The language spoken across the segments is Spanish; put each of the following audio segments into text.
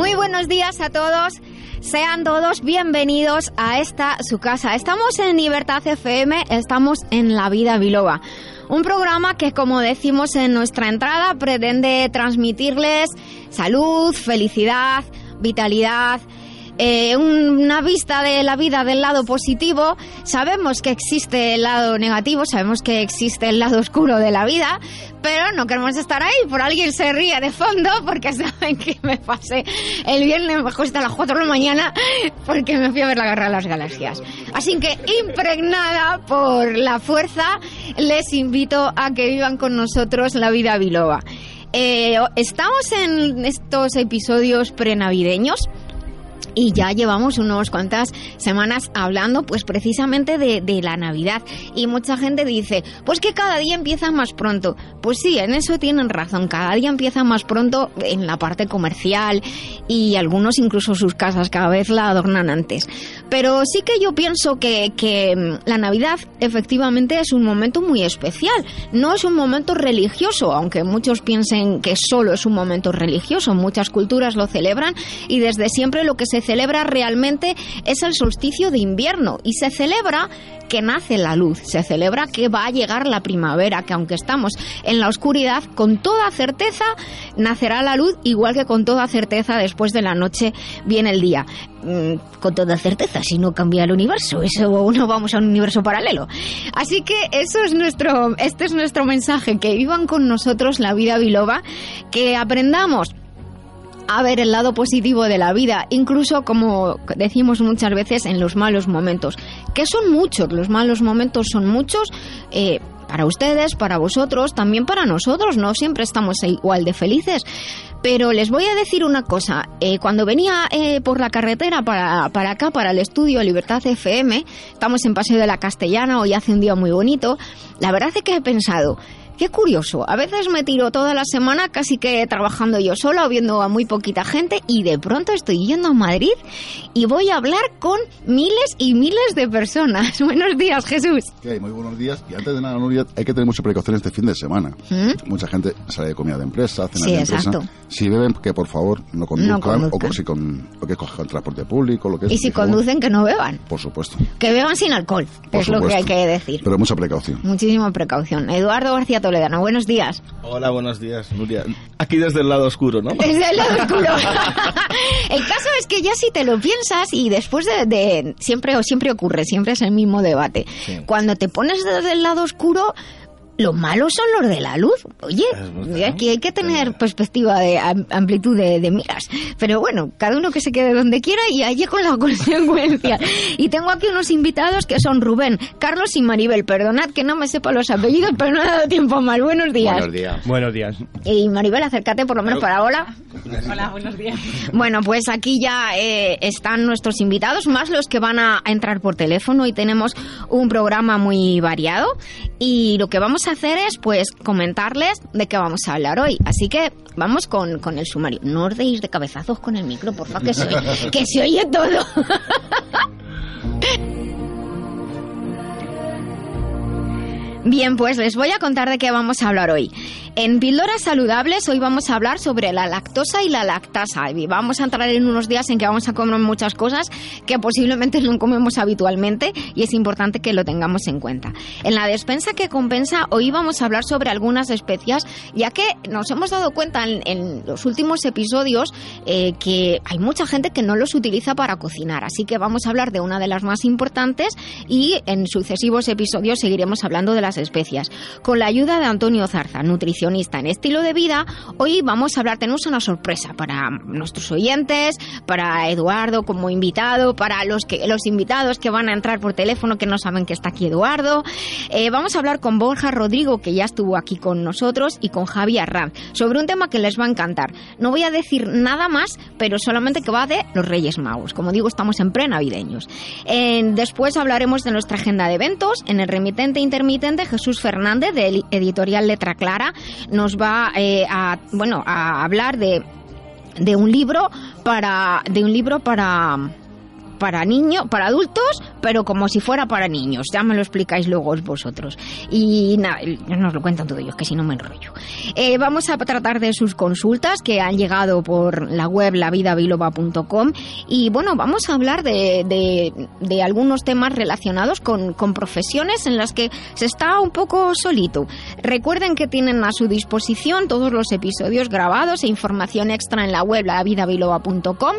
Muy buenos días a todos. Sean todos bienvenidos a esta su casa. Estamos en Libertad FM, estamos en La Vida Biloba. Un programa que, como decimos en nuestra entrada, pretende transmitirles salud, felicidad, vitalidad, eh, una vista de la vida del lado positivo. Sabemos que existe el lado negativo, sabemos que existe el lado oscuro de la vida, pero no queremos estar ahí. Por alguien se ríe de fondo porque saben que me pasé el viernes mejor hasta las 4 de la mañana porque me fui a ver la guerra de las galaxias. Así que impregnada por la fuerza, les invito a que vivan con nosotros la vida biloba. Eh, estamos en estos episodios prenavideños y ya llevamos unas cuantas semanas hablando pues precisamente de, de, la Navidad. Y mucha gente dice pues que cada día empieza más pronto pues sí en eso tienen razón. Cada día empieza más pronto en la parte comercial y algunos incluso sus casas cada vez la adornan antes. Pero sí que yo pienso que, que mm, la Navidad efectivamente es un momento muy especial. No es un momento religioso aunque muchos piensen que solo es un momento religioso. Muchas culturas lo celebran y desde siempre lo que se celebra realmente es el solsticio de invierno y se celebra que nace la luz, se celebra que va a llegar la primavera, que aunque estamos en la oscuridad, con toda certeza nacerá la luz, igual que con toda certeza después de la noche viene el día. Mm, con toda certeza, si no cambia el universo, eso no vamos a un universo paralelo. Así que eso es nuestro, este es nuestro mensaje, que vivan con nosotros la vida biloba, que aprendamos a ver el lado positivo de la vida, incluso como decimos muchas veces en los malos momentos, que son muchos, los malos momentos son muchos. Eh, para ustedes, para vosotros, también para nosotros, no siempre estamos igual de felices. Pero les voy a decir una cosa, eh, cuando venía eh, por la carretera para, para acá, para el estudio Libertad FM, estamos en Paseo de la Castellana, hoy hace un día muy bonito, la verdad es que he pensado, Qué curioso. A veces me tiro toda la semana casi que trabajando yo sola o viendo a muy poquita gente y de pronto estoy yendo a Madrid y voy a hablar con miles y miles de personas. Buenos días, Jesús. ¿Qué hay? Muy buenos días. Y antes de nada, Nuria, hay que tener mucha precaución este fin de semana. ¿Mm? Mucha gente sale de comida de empresa, cena sí, de empresa. Exacto. Si beben, que por favor no conduzcan, No conduzcan. o por si con, o que cojan transporte público, lo que es. Y si favor. conducen, que no beban. Por supuesto. Que beban sin alcohol, Por es lo que hay que decir. Pero mucha precaución. Muchísima precaución. Eduardo García Buenos días. Hola, buenos días, Nuria. Aquí desde el lado oscuro, ¿no? Desde el lado oscuro. el caso es que ya si te lo piensas y después de, de- siempre o siempre ocurre, siempre es el mismo debate. Sí. Cuando te pones desde el lado oscuro, los malos son los de la luz. Oye, aquí hay que tener perspectiva de am- amplitud de, de miras. Pero bueno, cada uno que se quede donde quiera y allí con la consecuencia. Y tengo aquí unos invitados que son Rubén, Carlos y Maribel. Perdonad que no me sepa los apellidos, pero no he dado tiempo más. Buenos días. días. Buenos días. Y Maribel, acércate por lo menos para hola. Hola, buenos días. Bueno, pues aquí ya eh, están nuestros invitados, más los que van a, a entrar por teléfono y tenemos un programa muy variado y lo que vamos a hacer es pues comentarles de qué vamos a hablar hoy. Así que vamos con, con el sumario. No os deis de cabezazos con el micro, por favor, que se, que se oye todo. Bien, pues les voy a contar de qué vamos a hablar hoy. En Píldoras Saludables hoy vamos a hablar sobre la lactosa y la lactasa. Y vamos a entrar en unos días en que vamos a comer muchas cosas que posiblemente no comemos habitualmente y es importante que lo tengamos en cuenta. En la despensa que compensa hoy vamos a hablar sobre algunas especias ya que nos hemos dado cuenta en, los últimos episodios eh, que hay mucha gente que no los utiliza para cocinar. Así que vamos a hablar de una de las más importantes y en sucesivos episodios seguiremos hablando de las especias. Con la ayuda de Antonio Zarza, nutricionista nutricionista en estilo de vida, hoy vamos a hablar, tenemos una sorpresa para nuestros oyentes, para Eduardo como invitado, para los que los invitados que van a entrar por teléfono que no saben que está aquí Eduardo. Eh, vamos a hablar con Borja Rodrigo, que ya estuvo aquí con nosotros, y con Javi Arranz, sobre un tema que les va a encantar. No voy a decir nada más, pero solamente que va de los Reyes Magos. Como digo, estamos en pre-navideños. después hablaremos de nuestra agenda de eventos. En el remitente intermitente, Jesús Fernández, de Editorial Letra Clara, nos va eh, a, bueno, a hablar de, de un libro para de un libro para para niños, para adultos, pero como si fuera para niños. Ya me lo explicáis luego vosotros. Y nada, nos lo cuentan todo ellos, que si no me enrollo. Eh, vamos a tratar de sus consultas que han llegado por la web lavidabiloba.com y bueno, vamos a hablar de, de, algunos temas relacionados con, con, profesiones en las que se está un poco solito. Recuerden que tienen a su disposición todos los episodios grabados e información extra en la web lavidabiloba.com,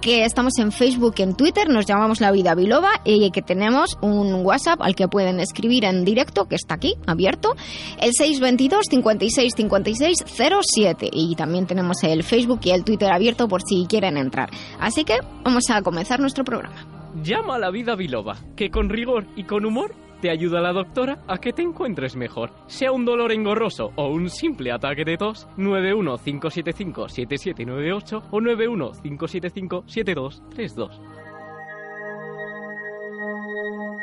que estamos en Facebook, en Twitter, nos llamamos La Vida Biloba y que tenemos un WhatsApp al que pueden escribir en directo, que está aquí, abierto, el 622 56 56 07 y también tenemos el Facebook y el Twitter abierto por si quieren entrar. Así que vamos a comenzar nuestro programa. Llama a La Vida Biloba, que con rigor y con humor te ayuda la doctora a que te encuentres mejor. Sea un dolor engorroso o un simple ataque de tos, 915757798 o 915757232. Thank you.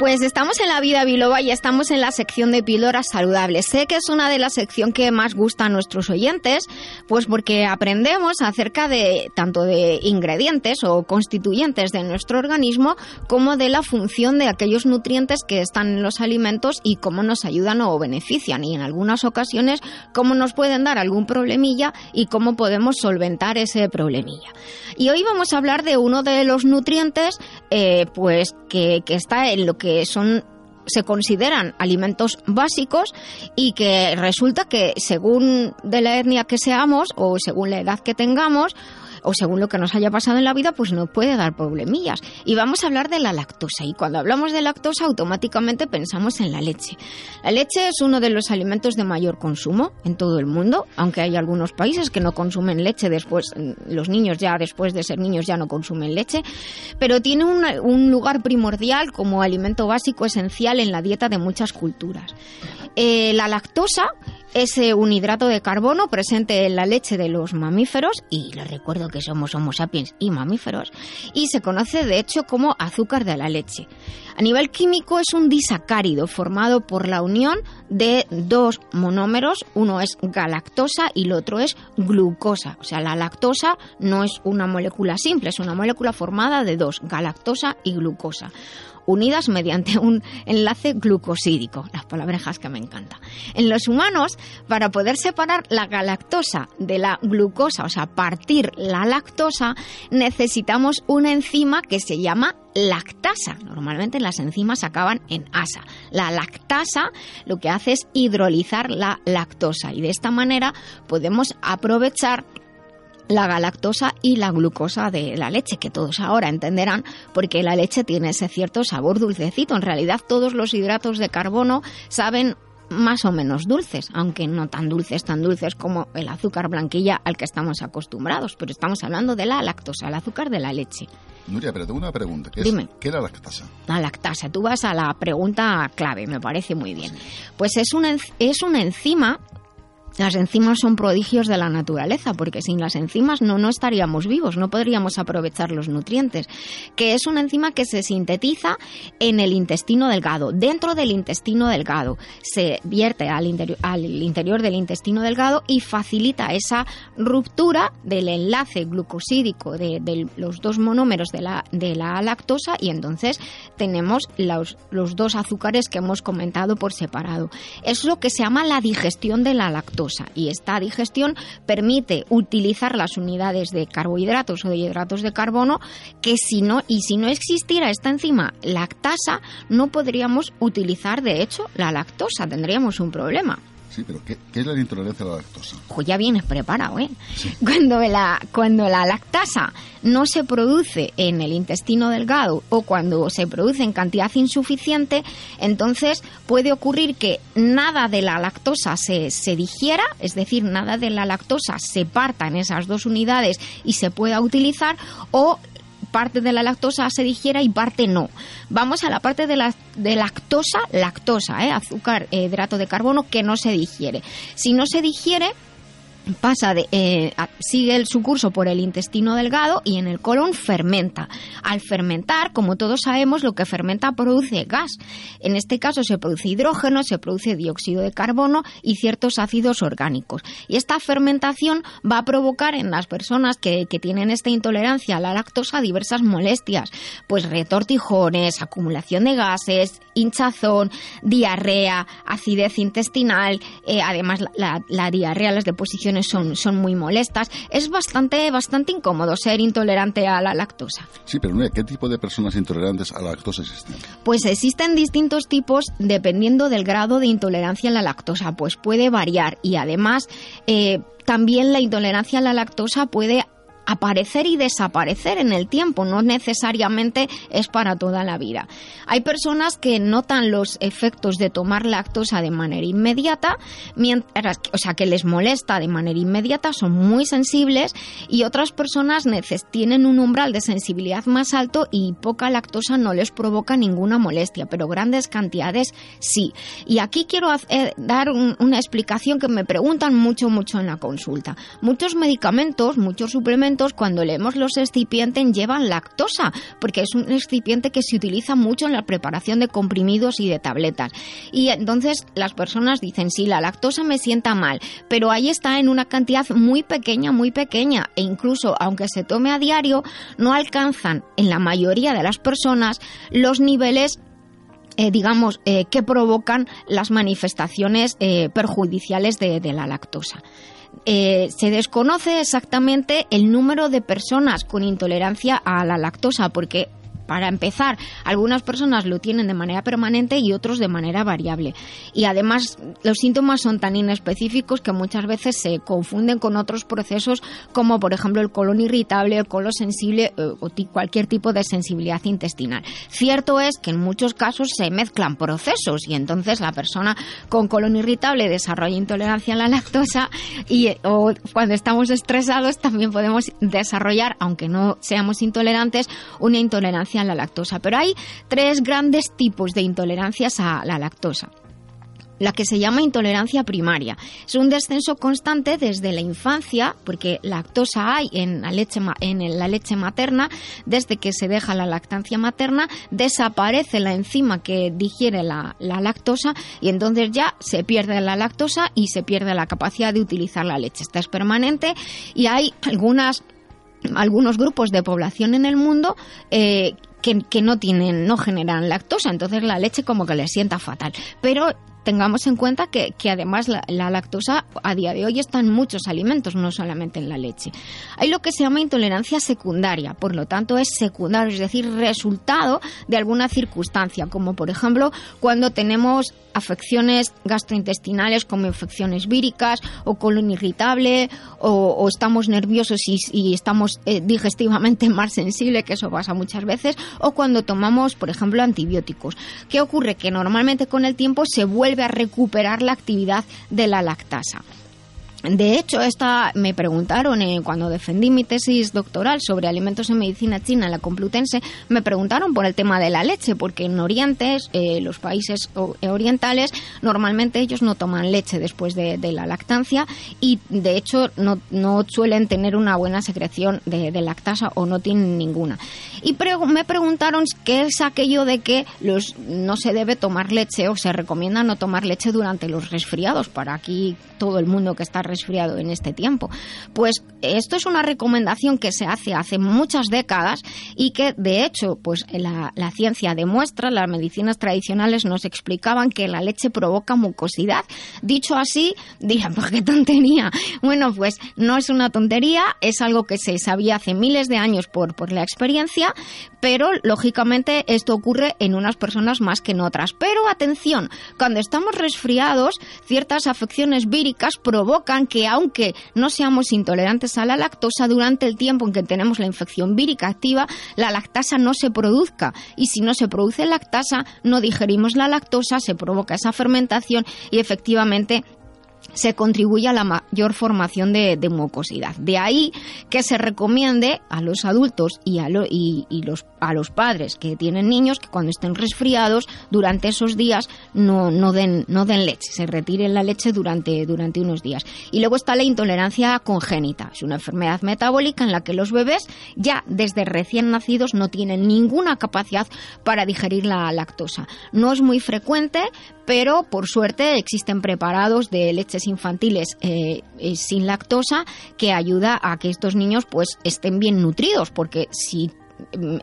Pues estamos en la vida biloba y estamos en la sección de píldoras saludables. Sé que es una de las secciones que más gusta a nuestros oyentes, pues porque aprendemos acerca de tanto de ingredientes o constituyentes de nuestro organismo como de la función de aquellos nutrientes que están en los alimentos y cómo nos ayudan o benefician y en algunas ocasiones cómo nos pueden dar algún problemilla y cómo podemos solventar ese problemilla. Y hoy vamos a hablar de uno de los nutrientes eh, pues que, que está en lo que son se consideran alimentos básicos y que resulta que según de la etnia que seamos o según la edad que tengamos o según lo que nos haya pasado en la vida, pues nos puede dar problemillas. Y vamos a hablar de la lactosa. Y cuando hablamos de lactosa, automáticamente pensamos en la leche. La leche es uno de los alimentos de mayor consumo en todo el mundo, aunque hay algunos países que no consumen leche después, los niños ya después de ser niños ya no consumen leche, pero tiene un lugar primordial como alimento básico esencial en la dieta de muchas culturas. Eh, la lactosa es un hidrato de carbono presente en la leche de los mamíferos, y les recuerdo que somos Homo sapiens y mamíferos, y se conoce de hecho como azúcar de la leche. A nivel químico es un disacárido formado por la unión de dos monómeros, uno es galactosa y el otro es glucosa. O sea, la lactosa no es una molécula simple, es una molécula formada de dos, galactosa y glucosa unidas mediante un enlace glucosídico, las palabrejas que me encantan. En los humanos, para poder separar la galactosa de la glucosa, o sea, partir la lactosa, necesitamos una enzima que se llama lactasa. Normalmente las enzimas acaban en asa. La lactasa lo que hace es hidrolizar la lactosa y de esta manera podemos aprovechar la galactosa y la glucosa de la leche, que todos ahora entenderán porque la leche tiene ese cierto sabor dulcecito. En realidad todos los hidratos de carbono saben más o menos dulces, aunque no tan dulces, tan dulces como el azúcar blanquilla al que estamos acostumbrados, pero estamos hablando de la lactosa, el azúcar de la leche. Nuria, pero tengo una pregunta. ¿Qué Dime. ¿Qué es la lactasa? La lactasa. Tú vas a la pregunta clave, me parece muy bien. Pues es una, es una enzima las enzimas son prodigios de la naturaleza, porque sin las enzimas no, no estaríamos vivos, no podríamos aprovechar los nutrientes, que es una enzima que se sintetiza en el intestino delgado. Dentro del intestino delgado se vierte al, al interior del intestino delgado y facilita esa ruptura del enlace glucosídico de, los dos monómeros de la, de la lactosa y entonces tenemos los, los dos azúcares que hemos comentado por separado. Es lo que se llama la digestión de la lactosa y esta digestión permite utilizar las unidades de carbohidratos o de hidratos de carbono que si no y si no existiera esta enzima lactasa no podríamos utilizar de hecho la lactosa, tendríamos un problema. Sí, pero ¿qué, qué es la intolerancia a la lactosa? Pues ya vienes preparado, ¿eh? Cuando, la, cuando la lactasa no se produce en el intestino delgado o cuando se produce en cantidad insuficiente, entonces puede ocurrir que nada de la lactosa se, se digiera, es decir, nada de la lactosa se parta en esas dos unidades y se pueda utilizar, o parte de la lactosa se digiera y parte no. Vamos a la parte de, la, de lactosa, lactosa, ¿eh? azúcar, eh, hidrato de carbono que no se digiere. Si no se digiere, pasa de, eh, sigue su curso por el intestino delgado y en el colon fermenta. Al fermentar, como todos sabemos, lo que fermenta produce gas. En este caso se produce hidrógeno, se produce dióxido de carbono y ciertos ácidos orgánicos. Y esta fermentación va a provocar en las personas que, que tienen esta intolerancia a la lactosa diversas molestias, pues retortijones, acumulación de gases, hinchazón, diarrea, acidez intestinal, eh, además la- la diarrea, las deposiciones son, son muy molestas. Es bastante, bastante incómodo ser intolerante a la lactosa. Sí, pero ¿qué tipo de personas intolerantes a la lactosa existen? Pues existen distintos tipos dependiendo del grado de intolerancia a la lactosa, pues puede variar y además eh, también la intolerancia a la lactosa puede aparecer y desaparecer en el tiempo, no necesariamente es para toda la vida. Hay personas que notan los efectos de tomar lactosa de manera inmediata, mientras, o sea, que les molesta de manera inmediata, son muy sensibles y otras personas tienen un umbral de sensibilidad más alto y poca lactosa no les provoca ninguna molestia, pero grandes cantidades sí. Y aquí quiero eh, dar un- una explicación que me preguntan mucho, mucho en la consulta. Muchos medicamentos, muchos suplementos, cuando leemos los excipientes llevan lactosa, porque es un excipiente que se utiliza mucho en la preparación de comprimidos y de tabletas. Y entonces las personas dicen, sí, la lactosa me sienta mal, pero ahí está en una cantidad muy pequeña, muy pequeña, e incluso aunque se tome a diario, no alcanzan en la mayoría de las personas los niveles eh, digamos, eh, que provocan las manifestaciones eh, perjudiciales de, de la lactosa. Eh, se desconoce exactamente el número de personas con intolerancia a la lactosa porque para empezar, algunas personas lo tienen de manera permanente y otros de manera variable. Y además, los síntomas son tan inespecíficos que muchas veces se confunden con otros procesos, como por ejemplo el colon irritable, el colon sensible eh, o cualquier tipo de sensibilidad intestinal. Cierto es que en muchos casos se mezclan procesos y entonces la persona con colon irritable desarrolla intolerancia a la lactosa y eh, cuando estamos estresados también podemos desarrollar, aunque no seamos intolerantes, una intolerancia la lactosa. Pero hay tres grandes tipos de intolerancias a la lactosa la que se llama intolerancia primaria. Es un descenso constante desde la infancia, porque lactosa hay en la leche, en la leche materna, desde que se deja la lactancia materna, desaparece la enzima que digiere la, la lactosa y entonces ya se pierde la lactosa y se pierde la capacidad de utilizar la leche. Esta es permanente y hay algunas algunos grupos de población en el mundo eh, que, que no tienen, no generan lactosa, entonces la leche como que les sienta fatal. Pero tengamos en cuenta que, que además la, la lactosa a día de hoy está en muchos alimentos, no solamente en la leche. Hay lo que se llama intolerancia secundaria, por lo tanto es secundario, es decir, resultado de alguna circunstancia, como por ejemplo cuando tenemos afecciones gastrointestinales como infecciones víricas o colon irritable o, estamos nerviosos y, y estamos eh, digestivamente más sensibles, que eso pasa muchas veces, o cuando tomamos, por ejemplo, antibióticos. ¿Qué ocurre? Que normalmente con el tiempo se vuelve a recuperar la actividad de la lactasa. De hecho, esta me preguntaron eh, cuando defendí mi tesis doctoral sobre alimentos en medicina china en la Complutense, me preguntaron por el tema de la leche, porque en Oriente, eh, los países o- orientales, normalmente ellos no toman leche después de, la lactancia y de hecho no, no suelen tener una buena secreción de, lactasa o no tienen ninguna. Y me preguntaron qué es aquello de que los, no se debe tomar leche o se recomienda no tomar leche durante los resfriados. Para aquí todo el mundo que está resfriado en este tiempo. Pues esto es una recomendación que se hace hace muchas décadas y que de hecho pues la, ciencia demuestra, las medicinas tradicionales nos explicaban que la leche provoca mucosidad. Dicho así, dirán, ¿por qué tontería? Bueno, pues no es una tontería, es algo que se sabía hace miles de años por, por la experiencia, pero lógicamente esto ocurre en unas personas más que en otras. Pero atención, cuando estamos resfriados, ciertas afecciones víricas provocan que aunque no seamos intolerantes a la lactosa, durante el tiempo en que tenemos la infección vírica activa, la lactasa no se produzca. Y si no se produce lactasa, no digerimos la lactosa, se provoca esa fermentación y efectivamente se contribuye a la mayor formación de, mucosidad. De ahí que se recomiende a los adultos y, a, los, a los padres que tienen niños que cuando estén resfriados durante esos días no, no, den, no den leche, se retiren la leche durante, durante unos días. Y luego está la intolerancia congénita, es una enfermedad metabólica en la que los bebés ya desde recién nacidos no tienen ninguna capacidad para digerir la lactosa. No es muy frecuente, pero por suerte existen preparados de leches infantiles eh, eh, sin lactosa que ayuda a que estos niños pues estén bien nutridos, porque si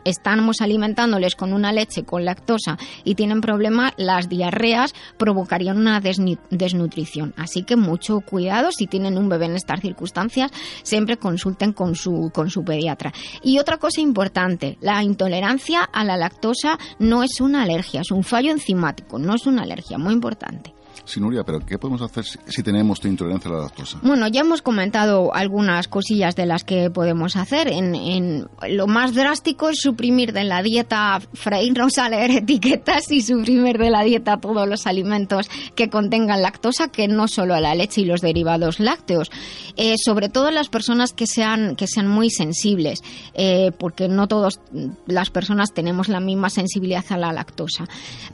estamos alimentándoles con una leche con lactosa y tienen problemas, las diarreas provocarían una desnutrición. Así que mucho cuidado si tienen un bebé en estas circunstancias, siempre consulten con su, con su pediatra. Y otra cosa importante, la intolerancia a la lactosa no es una alergia, es un fallo enzimático, no es una alergia, muy importante. Sí, Nuria, pero ¿qué podemos hacer si, tenemos intolerancia a la lactosa? Bueno, ya hemos comentado algunas cosillas de las que podemos hacer. En, lo más drástico es suprimir de la dieta, freírnos a leer etiquetas y suprimir de la dieta todos los alimentos que contengan lactosa, que no solo la leche y los derivados lácteos. Eh, sobre todo las personas que sean, que sean muy sensibles, eh, porque no todas las personas tenemos la misma sensibilidad a la lactosa.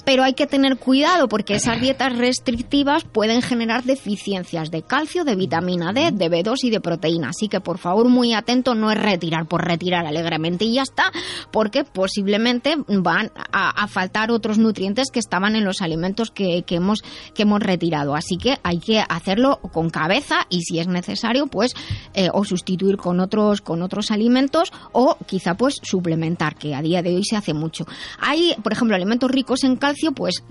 Pero hay que tener cuidado porque esas dietas restrictivas pueden generar deficiencias de calcio, de vitamina D, de B2 y de proteína. Así que por favor muy atento, no es retirar por retirar alegremente y ya está, porque posiblemente van a, faltar otros nutrientes que estaban en los alimentos que, hemos, que hemos retirado. Así que hay que hacerlo con cabeza y si es necesario, pues eh, o sustituir con otros, con otros alimentos o quizá pues suplementar, que a día de hoy se hace mucho. Hay, por ejemplo, alimentos ricos en calcio, pues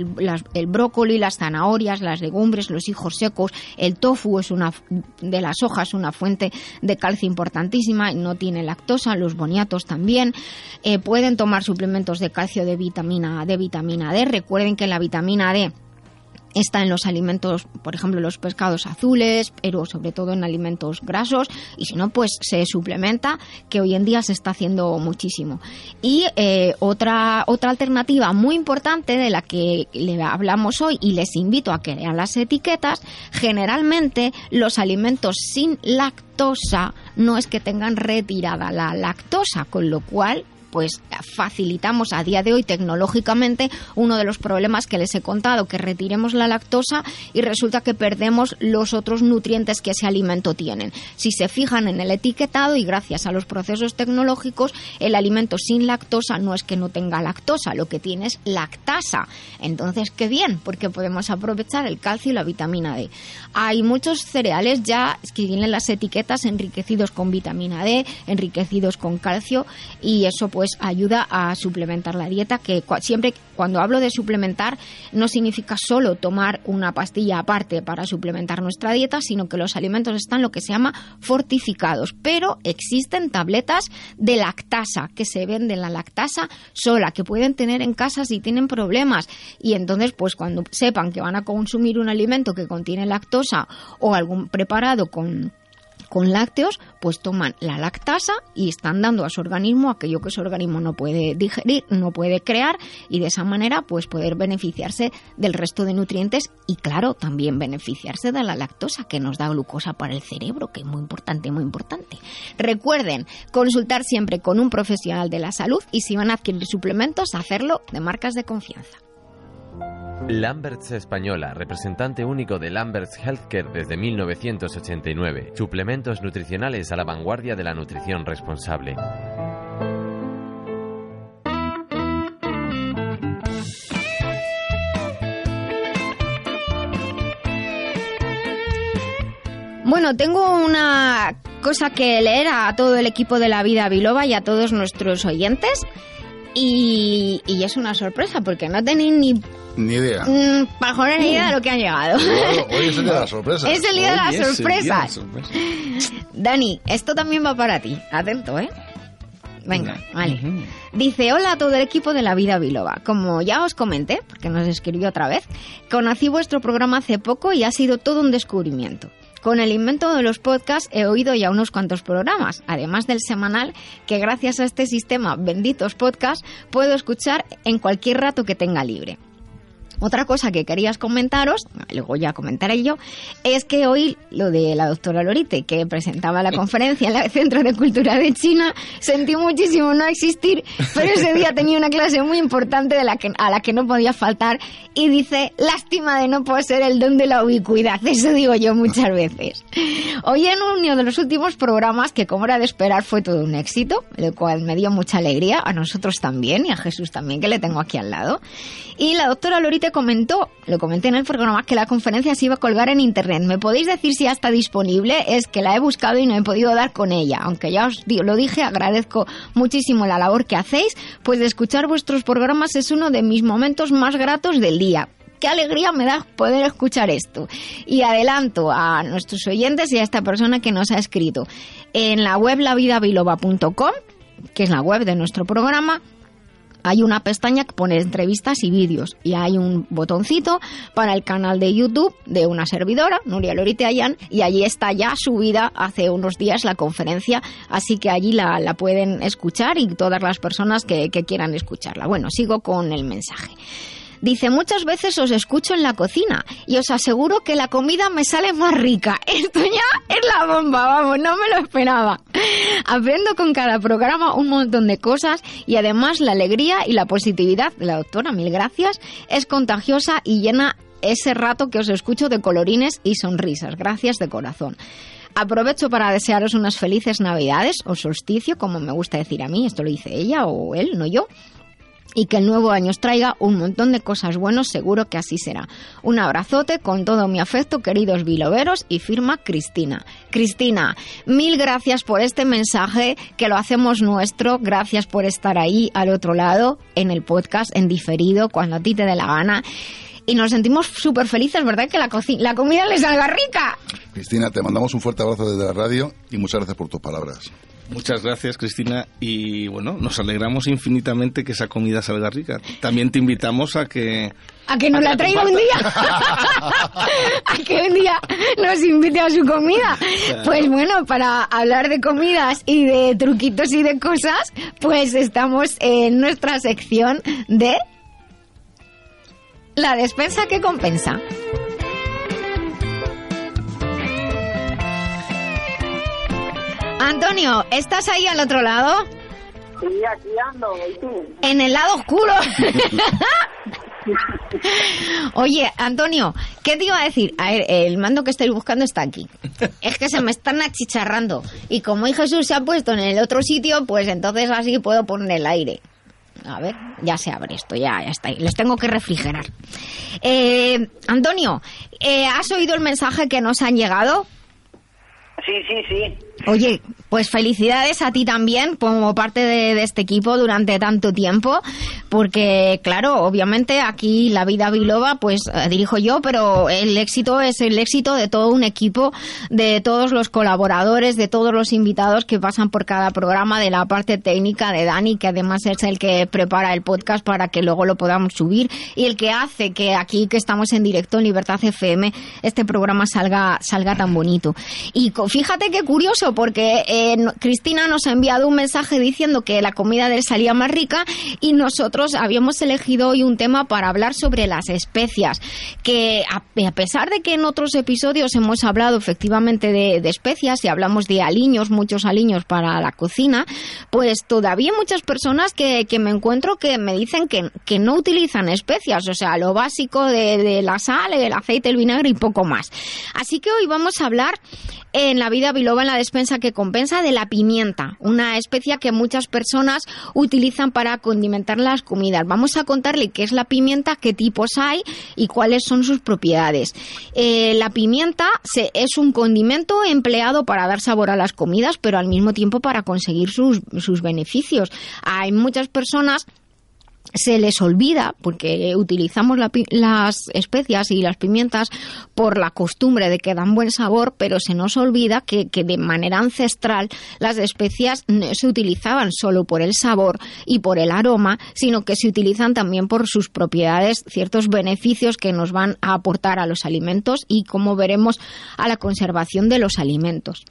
el brócoli, las zanahorias, las legumbres, los hijos secos, el tofu es una de las hojas una fuente de calcio importantísima, no tiene lactosa, los boniatos también. Eh, pueden tomar suplementos de calcio de vitamina, de vitamina D. Recuerden que la vitamina D está en los alimentos, por ejemplo, los pescados azules, pero sobre todo en alimentos grasos, y si no, pues se suplementa, que hoy en día se está haciendo muchísimo. Y eh, otra, otra alternativa muy importante de la que le hablamos hoy y les invito a que lean las etiquetas, generalmente los alimentos sin lactosa no es que tengan retirada la lactosa, con lo cual pues facilitamos a día de hoy tecnológicamente uno de los problemas que les he contado, que retiremos la lactosa y resulta que perdemos los otros nutrientes que ese alimento tienen. Si se fijan en el etiquetado y gracias a los procesos tecnológicos, el alimento sin lactosa no es que no tenga lactosa, lo que tiene es lactasa. Entonces, qué bien, porque podemos aprovechar el calcio y la vitamina D. Hay muchos cereales ya que tienen las etiquetas enriquecidos con vitamina D, enriquecidos con calcio y eso pues pues ayuda a suplementar la dieta, que siempre cuando hablo de suplementar no significa solo tomar una pastilla aparte para suplementar nuestra dieta, sino que los alimentos están lo que se llama fortificados, pero existen tabletas de lactasa que se venden la lactasa sola, que pueden tener en casa si tienen problemas. Y entonces pues cuando sepan que van a consumir un alimento que contiene lactosa o algún preparado con con lácteos, pues toman la lactasa y están dando a su organismo aquello que su organismo no puede digerir, no puede crear y de esa manera pues poder beneficiarse del resto de nutrientes y claro, también beneficiarse de la lactosa que nos da glucosa para el cerebro, que es muy importante, muy importante. Recuerden consultar siempre con un profesional de la salud y si van a adquirir suplementos, hacerlo de marcas de confianza. Lamberts Española, representante único de Lamberts Healthcare desde 1989. Suplementos nutricionales a la vanguardia de la nutrición responsable. Bueno, tengo una cosa que leer a todo el equipo de la vida Biloba y a todos nuestros oyentes. Y, y es una sorpresa porque no tenéis ni Ni idea. mm, pajones ni idea de lo que han llegado. Hoy, hoy es el día de las sorpresas. Es el día de las sorpresas. Dani, esto también va para ti. Atento, ¿eh? Venga, vale. Dice, hola a todo el equipo de La Vida Biloba. Como ya os comenté, porque nos escribió otra vez, conocí vuestro programa hace poco y ha sido todo un descubrimiento. Con el invento de los podcasts he oído ya unos cuantos programas, además del semanal, que gracias a este sistema benditos podcasts puedo escuchar en cualquier rato que tenga libre. Otra cosa que querías comentaros, luego ya comentaré yo, es que hoy lo de la doctora Lorite, que presentaba la conferencia en el Centro de Cultura de China, sentí muchísimo no existir, pero ese día tenía una clase muy importante de la que, a la que no podía faltar y dice, lástima de no poseer el don de la ubicuidad, eso digo yo muchas veces. Hoy en uno de los últimos programas, que como era de esperar fue todo un éxito, lo cual me dio mucha alegría, a nosotros también y a Jesús también, que le tengo aquí al lado. Y la doctora Lorite comentó, lo comenté en el programa, que la conferencia se iba a colgar en internet. ¿Me podéis decir si ya está disponible? Es que la he buscado y no he podido dar con ella. Aunque ya os lo dije, agradezco muchísimo la labor que hacéis, pues de escuchar vuestros programas es uno de mis momentos más gratos del día qué alegría me da poder escuchar esto. Y adelanto a nuestros oyentes y a esta persona que nos ha escrito. En la web lavidabiloba.com, que es la web de nuestro programa, hay una pestaña que pone entrevistas y vídeos y hay un botoncito para el canal de YouTube de una servidora, Nuria Lorite Ayán, y allí está ya subida hace unos días la conferencia, así que allí la, la pueden escuchar y todas las personas que, que quieran escucharla. Bueno, sigo con el mensaje. Dice, muchas veces os escucho en la cocina y os aseguro que la comida me sale más rica. Esto ya es la bomba, vamos, no me lo esperaba. Aprendo con cada programa un montón de cosas y además la alegría y la positividad de la doctora, mil gracias, es contagiosa y llena ese rato que os escucho de colorines y sonrisas. Gracias de corazón. Aprovecho para desearos unas felices navidades o solsticio, como me gusta decir a mí, esto lo dice ella o él, no yo y que el nuevo año os traiga un montón de cosas buenas, seguro que así será. Un abrazote con todo mi afecto, queridos biloveros, y firma Cristina. Cristina, mil gracias por este mensaje, que lo hacemos nuestro, gracias por estar ahí al otro lado, en el podcast, en diferido, cuando a ti te dé la gana. Y nos sentimos súper felices, ¿verdad? Que la, la comida les salga rica. Cristina, te mandamos un fuerte abrazo desde la radio y muchas gracias por tus palabras. Muchas gracias, Cristina. Y bueno, nos alegramos infinitamente que esa comida salga rica. También te invitamos a que. A que nos A la la traiga un día. a que un día nos invite a su comida. Pues bueno, para hablar de comidas y de truquitos y de cosas, pues estamos en nuestra sección de la despensa que compensa. Antonio, ¿estás ahí al otro lado? Sí, aquí ando, ¿y tú? En el lado oscuro. Oye, Antonio, ¿qué te iba a decir? A ver, el mando que estoy buscando está aquí. Es que se me están achicharrando. Y como hoy Jesús se ha puesto en el otro sitio, pues entonces así puedo poner el aire. A ver, ya se abre esto, ya, ya está. ahí. Les tengo que refrigerar. Eh, Antonio, eh, ¿has oído el mensaje que nos han llegado? Sí, sí, sí. Oye, pues felicidades a ti también como parte de, este equipo durante tanto tiempo, porque claro, obviamente aquí la vida biloba pues eh, dirijo yo, pero el éxito es el éxito de todo un equipo, de todos los colaboradores, de todos los invitados que pasan por cada programa, de la parte técnica de Dani, que además es el que prepara el podcast para que luego lo podamos subir y el que hace que aquí que estamos en directo en Libertad FM este programa salga salga tan bonito. Y fíjate qué curioso porque eh, Cristina nos ha enviado un mensaje diciendo que la comida de él salía más rica y nosotros habíamos elegido hoy un tema para hablar sobre las especias, que a, pesar de que en otros episodios hemos hablado efectivamente de, especias y hablamos de aliños, muchos aliños para la cocina, pues todavía muchas personas que, que me encuentro que me dicen que, que no utilizan especias, o sea, lo básico de, de la sal, el aceite, el vinagre y poco más. Así que hoy vamos a hablar en la vida biloba en la despensa dispensa que compensa de la pimienta, una especia que muchas personas utilizan para condimentar las comidas. Vamos a contarle qué es la pimienta, qué tipos hay y cuáles son sus propiedades. Eh, la pimienta se, es un condimento empleado para dar sabor a las comidas, pero al mismo tiempo para conseguir sus, sus beneficios. Hay muchas personas se les olvida, porque utilizamos las especias y las pimientas por la costumbre de que dan buen sabor, pero se nos olvida que, que, de manera ancestral las especias no se utilizaban solo por el sabor y por el aroma, sino que se utilizan también por sus propiedades, ciertos beneficios que nos van a aportar a los alimentos y, como veremos, a la conservación de los alimentos.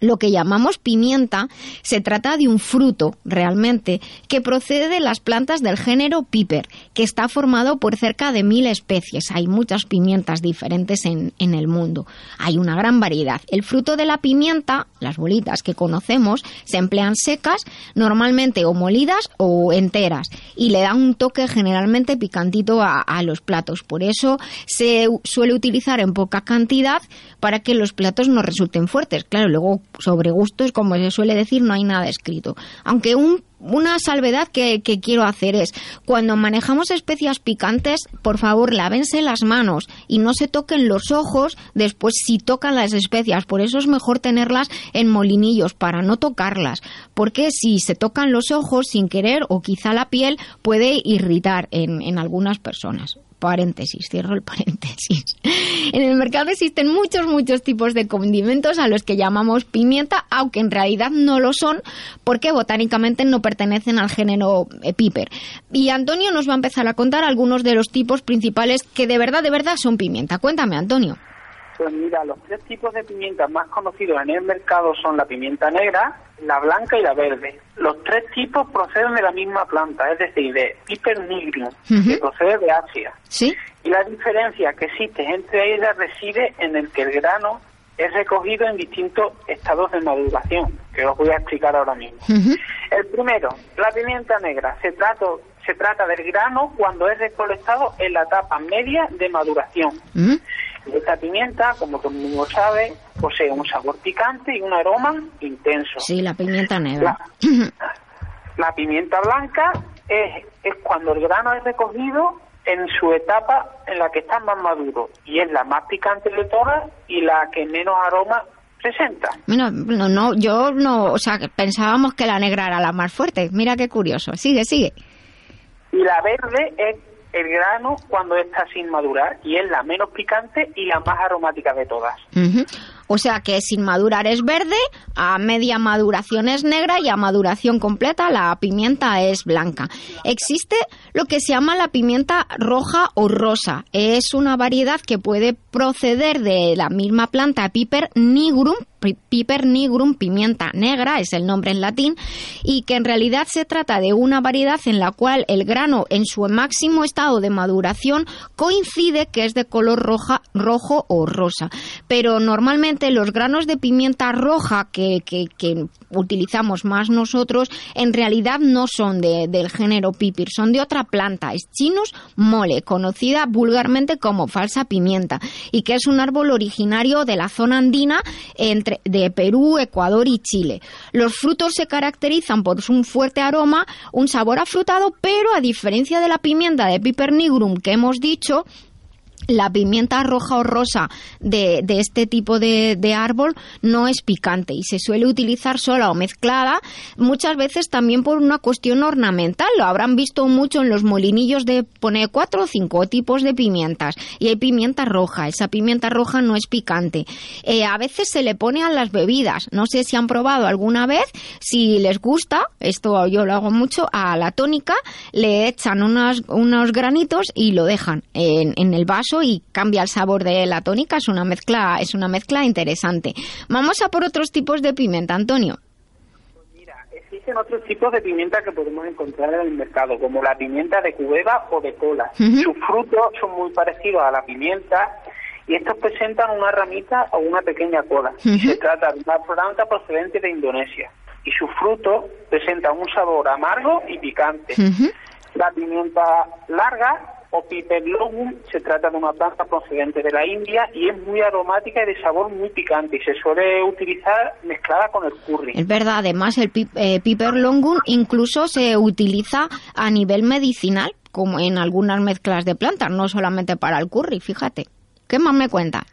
Lo que llamamos pimienta se trata de un fruto, realmente, que procede de las plantas del género piper, que está formado por cerca de mil especies. Hay muchas pimientas diferentes en, en, el mundo. Hay una gran variedad. El fruto de la pimienta, las bolitas que conocemos, se emplean secas, normalmente o molidas o enteras, y le dan un toque generalmente picantito a, a los platos. Por eso se suele utilizar en poca cantidad para que los platos no resulten fuertes. Claro, luego sobre gustos, como se suele decir, no hay nada escrito. Aunque un, una salvedad que, que, quiero hacer es, cuando manejamos especias picantes, por favor, lávense las manos y no se toquen los ojos después si tocan las especias. Por eso es mejor tenerlas en molinillos, para no tocarlas. Porque si se tocan los ojos sin querer o quizá la piel, puede irritar en, en algunas personas paréntesis, cierro el paréntesis. En el mercado existen muchos, muchos tipos de condimentos a los que llamamos pimienta, aunque en realidad no lo son, porque botánicamente no pertenecen al género eh, piper. Y Antonio nos va a empezar a contar algunos de los tipos principales que de verdad, de verdad son pimienta. Cuéntame, Antonio. Pues mira, los tres tipos de pimienta más conocidos en el mercado son la pimienta negra, la blanca y la verde. Los tres tipos proceden de la misma planta, es decir, de Piper nigrum, uh -huh. que procede de Asia. ¿Sí? Y la diferencia que existe entre ellas reside en el que el grano es recogido en distintos estados de maduración, que os voy a explicar ahora mismo. Uh -huh. El primero, la pimienta negra, se trata, se trata del grano cuando es recolectado en la etapa media de maduración. Uh -huh. Esta pimienta, como todo el mundo sabe, posee un sabor picante y un aroma intenso. Sí, la pimienta negra. La, la pimienta blanca es, es cuando el grano es recogido en su etapa en la que está más maduro y es la más picante de todas y la que menos aroma presenta. Bueno, no, no, yo no, o sea, pensábamos que la negra era la más fuerte. Mira qué curioso. Sigue, sigue. Y la verde es el grano cuando está sin madurar y es la menos picante y la más aromática de todas. O sea que sin madurar es verde, a media maduración es negra y a maduración completa la pimienta es blanca. Existe lo que se llama la pimienta roja o rosa. Es una variedad que puede proceder de la misma planta Piper nigrum, Piper nigrum, pimienta negra, es el nombre en latín, y que en realidad se trata de una variedad en la cual el grano en su máximo estado de maduración coincide que es de color roja, rojo o rosa. Pero normalmente los granos de pimienta roja que, utilizamos más nosotros en realidad no son de, del género pipir, son de otra planta, es Chinus mole, conocida vulgarmente como falsa pimienta, y que es un árbol originario de la zona andina entre, de Perú, Ecuador y Chile. Los frutos se caracterizan por un fuerte aroma, un sabor afrutado, pero a diferencia de la pimienta de Piper nigrum que hemos dicho, la pimienta roja o rosa de, este tipo de, árbol no es picante y se suele utilizar sola o mezclada, muchas veces también por una cuestión ornamental. Lo habrán visto mucho en los molinillos de poner cuatro o cinco tipos de pimientas y hay pimienta roja. Esa pimienta roja no es picante. Eh, a veces se le pone a las bebidas. No sé si han probado alguna vez. Si les gusta, esto yo lo hago mucho, a la tónica le echan unos, unos granitos y lo dejan en el vaso y cambia el sabor de la tónica, es una mezcla, es una mezcla interesante. Vamos a por otros tipos de pimienta, Antonio. Pues mira, existen otros tipos de pimienta que podemos encontrar en el mercado, como la pimienta de cubeba o de cola. Uh -huh. Sus frutos son muy parecidos a la pimienta y estos presentan una ramita o una pequeña cola. Uh -huh. Se trata de una planta procedente de Indonesia y sus frutos presentan un sabor amargo y picante. Uh -huh. La pimienta larga o Piper longum se trata de una planta procedente de la India y es muy aromática y de sabor muy picante y se suele utilizar mezclada con el curry. Es verdad, además el eh, Piper longum incluso se utiliza a nivel medicinal como en algunas mezclas de plantas, no solamente para el curry, fíjate. ¿Qué más me cuenta?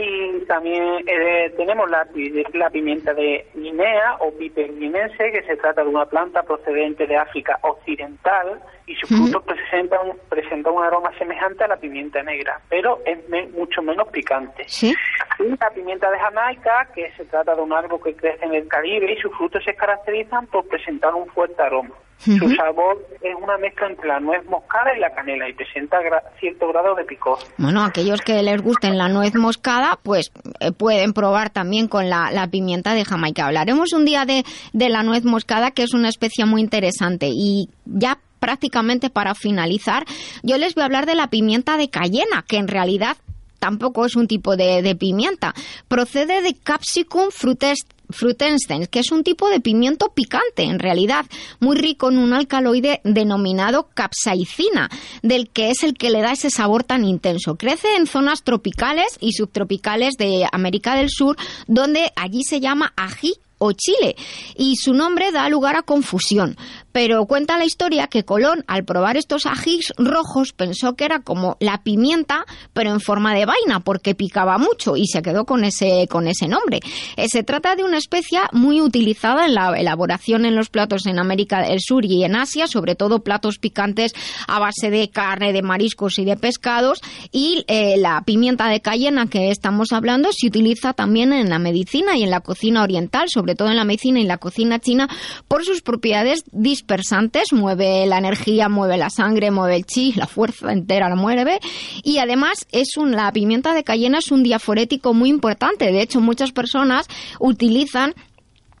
Y también eh, tenemos la, la, pimienta de Guinea o Piper guinense, que se trata de una planta procedente de África Occidental y sus frutos presentan, presentan un aroma semejante a la pimienta negra, pero es mucho menos picante. ¿Sí? La pimienta de Jamaica, que se trata de un árbol que crece en el Caribe y sus frutos se caracterizan por presentar un fuerte aroma. Su sabor es una mezcla entre la nuez moscada y la canela y presenta cierto grado de picor. Bueno, aquellos que les gusten la nuez moscada, pues eh, pueden probar también con la, pimienta de Jamaica. Hablaremos un día de, de la nuez moscada, que es una especie muy interesante. Y ya prácticamente para finalizar, yo les voy a hablar de la pimienta de cayena, que en realidad tampoco es un tipo de, de pimienta. Procede de Capsicum frutest frutenstens, que es un tipo de pimiento picante, en realidad, muy rico en un alcaloide denominado capsaicina, del que es el que le da ese sabor tan intenso. Crece en zonas tropicales y subtropicales de América del Sur, donde allí se llama ají o chile, y su nombre da lugar a confusión. Pero cuenta la historia que Colón, al probar estos ajís rojos, pensó que era como la pimienta, pero en forma de vaina, porque picaba mucho, y se quedó con ese, con ese nombre. Eh, se trata de una especia muy utilizada en la elaboración en los platos en América del Sur y en Asia, sobre todo platos picantes a base de carne, de mariscos y de pescados, y eh, la pimienta de cayena que estamos hablando se utiliza también en la medicina y en la cocina oriental, sobre todo en la medicina y la cocina china, por sus propiedades dispersantes. Mueve la energía, mueve la sangre, mueve el chi, la fuerza entera la mueve. Y además es un, la pimienta de cayena es un diaforético muy importante. De hecho, muchas personas utilizan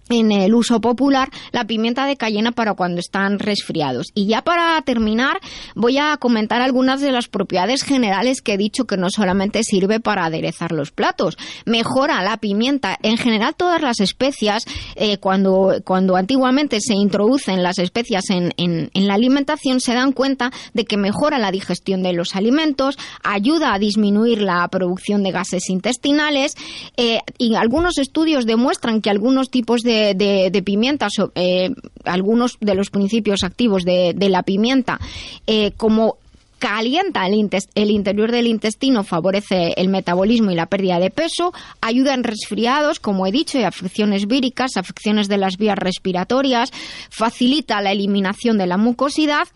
en el uso popular la pimienta de cayena para cuando están resfriados. Y ya para terminar, voy a comentar algunas de las propiedades generales que he dicho que no solamente sirve para aderezar los platos, mejora la pimienta. En general, todas las especias, eh, cuando, cuando antiguamente se introducen las especias en, en, la alimentación, se dan cuenta de que mejora la digestión de los alimentos, ayuda a disminuir la producción de gases intestinales eh, y algunos estudios demuestran que algunos tipos de de, pimienta, eh, algunos de los principios activos de, la pimienta, eh, como calienta el, el, interior del intestino, favorece el metabolismo y la pérdida de peso, ayuda en resfriados, como he dicho, y afecciones víricas, afecciones de las vías respiratorias, facilita la eliminación de la mucosidad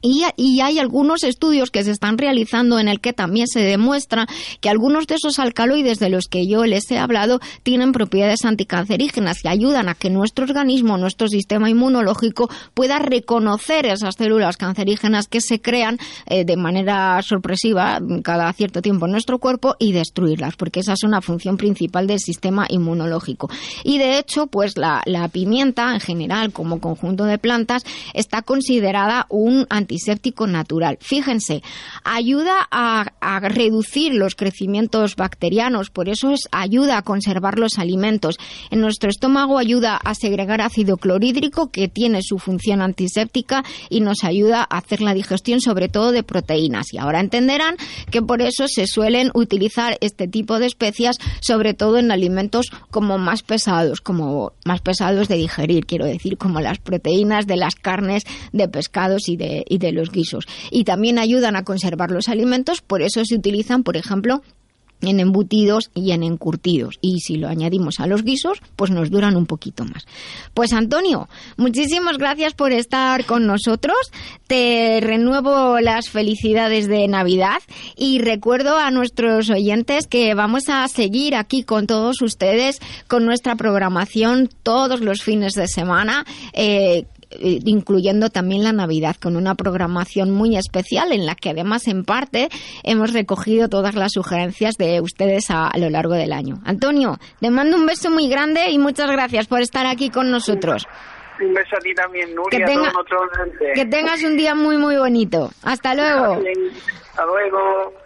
y, hay algunos estudios que se están realizando en el que también se demuestra que algunos de esos alcaloides de los que yo les he hablado tienen propiedades anticancerígenas y ayudan a que nuestro organismo, nuestro sistema inmunológico pueda reconocer esas células cancerígenas que se crean eh, de manera sorpresiva cada cierto tiempo en nuestro cuerpo y destruirlas, porque esa es una función principal del sistema inmunológico. Y de hecho, pues la, la pimienta en general como conjunto de plantas está considerada un anti antiséptico natural. Fíjense, ayuda a, reducir los crecimientos bacterianos, por eso es, ayuda a conservar los alimentos. En nuestro estómago ayuda a segregar ácido clorhídrico que tiene su función antiséptica y nos ayuda a hacer la digestión sobre todo de proteínas. Y ahora entenderán que por eso se suelen utilizar este tipo de especias sobre todo en alimentos como más pesados, como más pesados de digerir, quiero decir, como las proteínas de las carnes, de pescados y de, de los guisos. Y también ayudan a conservar los alimentos, por eso se utilizan, por ejemplo, en embutidos y en encurtidos. Y si lo añadimos a los guisos, pues nos duran un poquito más. Pues Antonio, muchísimas gracias por estar con nosotros. Te renuevo las felicidades de Navidad y recuerdo a nuestros oyentes que vamos a seguir aquí con todos ustedes con nuestra programación todos los fines de semana. Eh, incluyendo también la Navidad, con una programación muy especial en la que además en parte hemos recogido todas las sugerencias de ustedes a, lo largo del año. Antonio, te mando un beso muy grande y muchas gracias por estar aquí con nosotros. Un beso a ti también, Nuria, que, que tengas un día muy, muy bonito. Hasta luego. Hasta luego.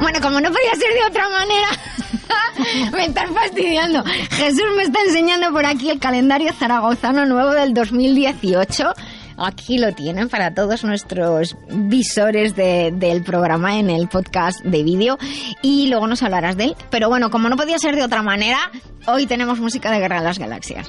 Bueno, como no podía ser de otra manera, me están fastidiando. Jesús me está enseñando por aquí el calendario zaragozano nuevo del 2018. Aquí lo tienen para todos nuestros visores de- del programa en el podcast de vídeo y luego nos hablarás de él. Pero bueno, como no podía ser de otra manera, hoy tenemos música de Guerra de las Galaxias.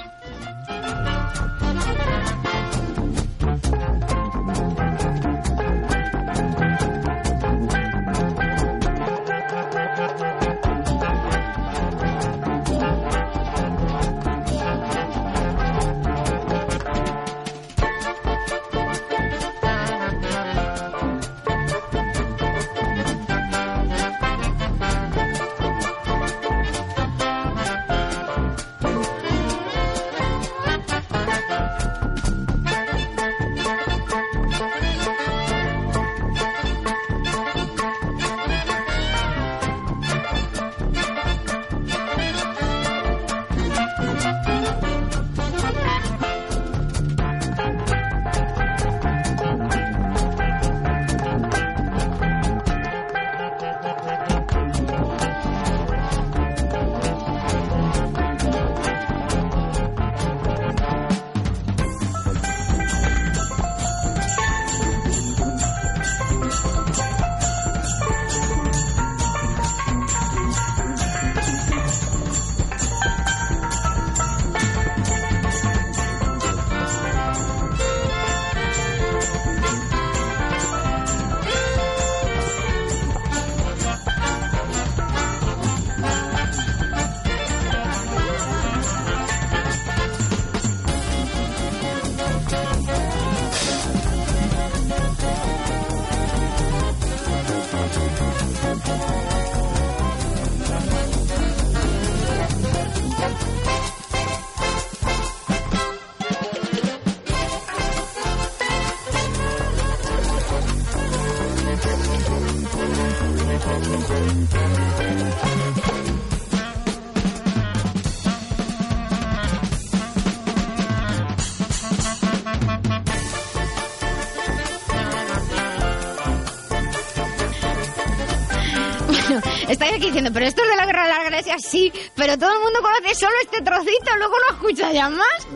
Pero esto es de la Guerra de las Galaxias, sí, pero todo el mundo conoce solo este trocito, luego no escucha ya más.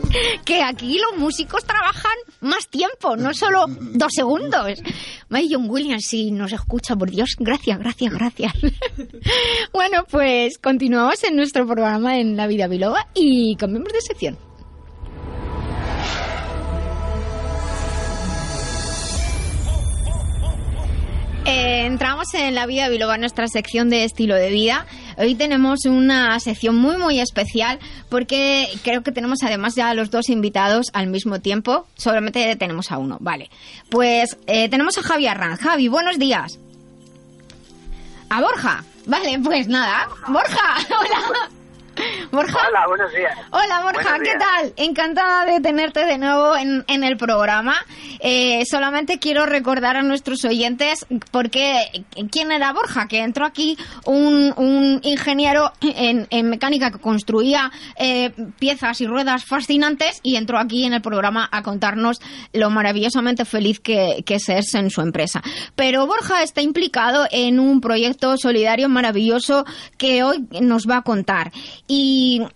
Que aquí los músicos trabajan más tiempo, no solo dos segundos. Ay, John Williams, si nos escucha, por Dios, gracias, gracias, gracias. bueno, pues continuamos en nuestro programa en La Vida Biloba y cambiamos de sección. En la vida biloba, nuestra sección de estilo de vida. Hoy tenemos una sección muy muy especial porque creo que tenemos además ya a los dos invitados al mismo tiempo. Solamente tenemos a uno, vale. Pues eh, tenemos a Javi Arranz. Javi, buenos días. A Borja. Vale, pues nada. Borja, hola. Borja. Hola, buenos días. Hola Borja, ¿qué tal? Encantada de tenerte de nuevo en, en el programa. Eh, solamente quiero recordar a nuestros oyentes porque quién era Borja, que entró aquí un, un ingeniero en, en mecánica que construía eh, piezas y ruedas fascinantes y entró aquí en el programa a contarnos lo maravillosamente feliz que, que es es en su empresa. Pero Borja está implicado en un proyecto solidario maravilloso que hoy nos va a contar. Y I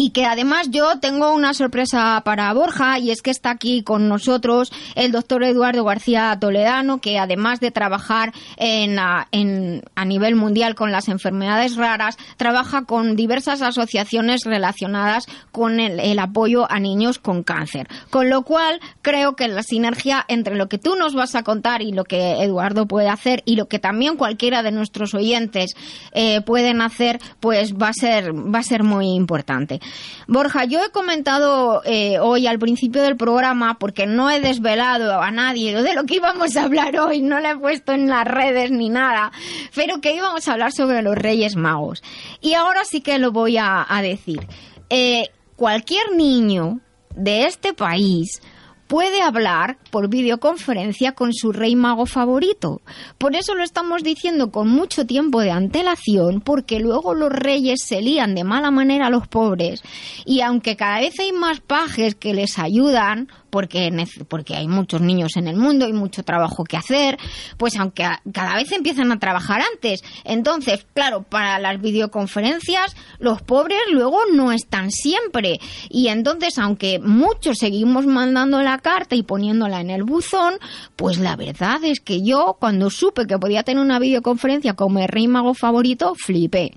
y que además yo tengo una sorpresa para Borja y es que está aquí con nosotros el doctor Eduardo García Toledano, que además de trabajar a- nivel mundial con las enfermedades raras, trabaja con diversas asociaciones relacionadas con el, el apoyo a niños con cáncer. Con lo cual creo que la sinergia entre lo que tú nos vas a contar y lo que Eduardo puede hacer y lo que también cualquiera de nuestros oyentes eh, pueden hacer, pues va a ser va a ser muy importante. Borja, yo he comentado eh, hoy al principio del programa, porque no he desvelado a nadie de lo que íbamos a hablar hoy, no lo he puesto en las redes ni nada, pero que íbamos a hablar sobre los Reyes Magos. Y ahora sí que lo voy a, decir. Eh, cualquier niño de este país puede hablar por videoconferencia con su rey mago favorito. Por eso lo estamos diciendo con mucho tiempo de antelación, porque luego los reyes se lían de mala manera a los pobres y aunque cada vez hay más pajes que les ayudan, porque, porque hay muchos niños en el mundo y mucho trabajo que hacer, pues aunque cada vez empiezan a trabajar antes. Entonces, claro, para las videoconferencias los pobres luego no están siempre. Y entonces, aunque muchos seguimos mandando la carta y poniéndola en el buzón, pues la verdad es que yo cuando supe que podía tener una videoconferencia con mi rey mago favorito, flipé.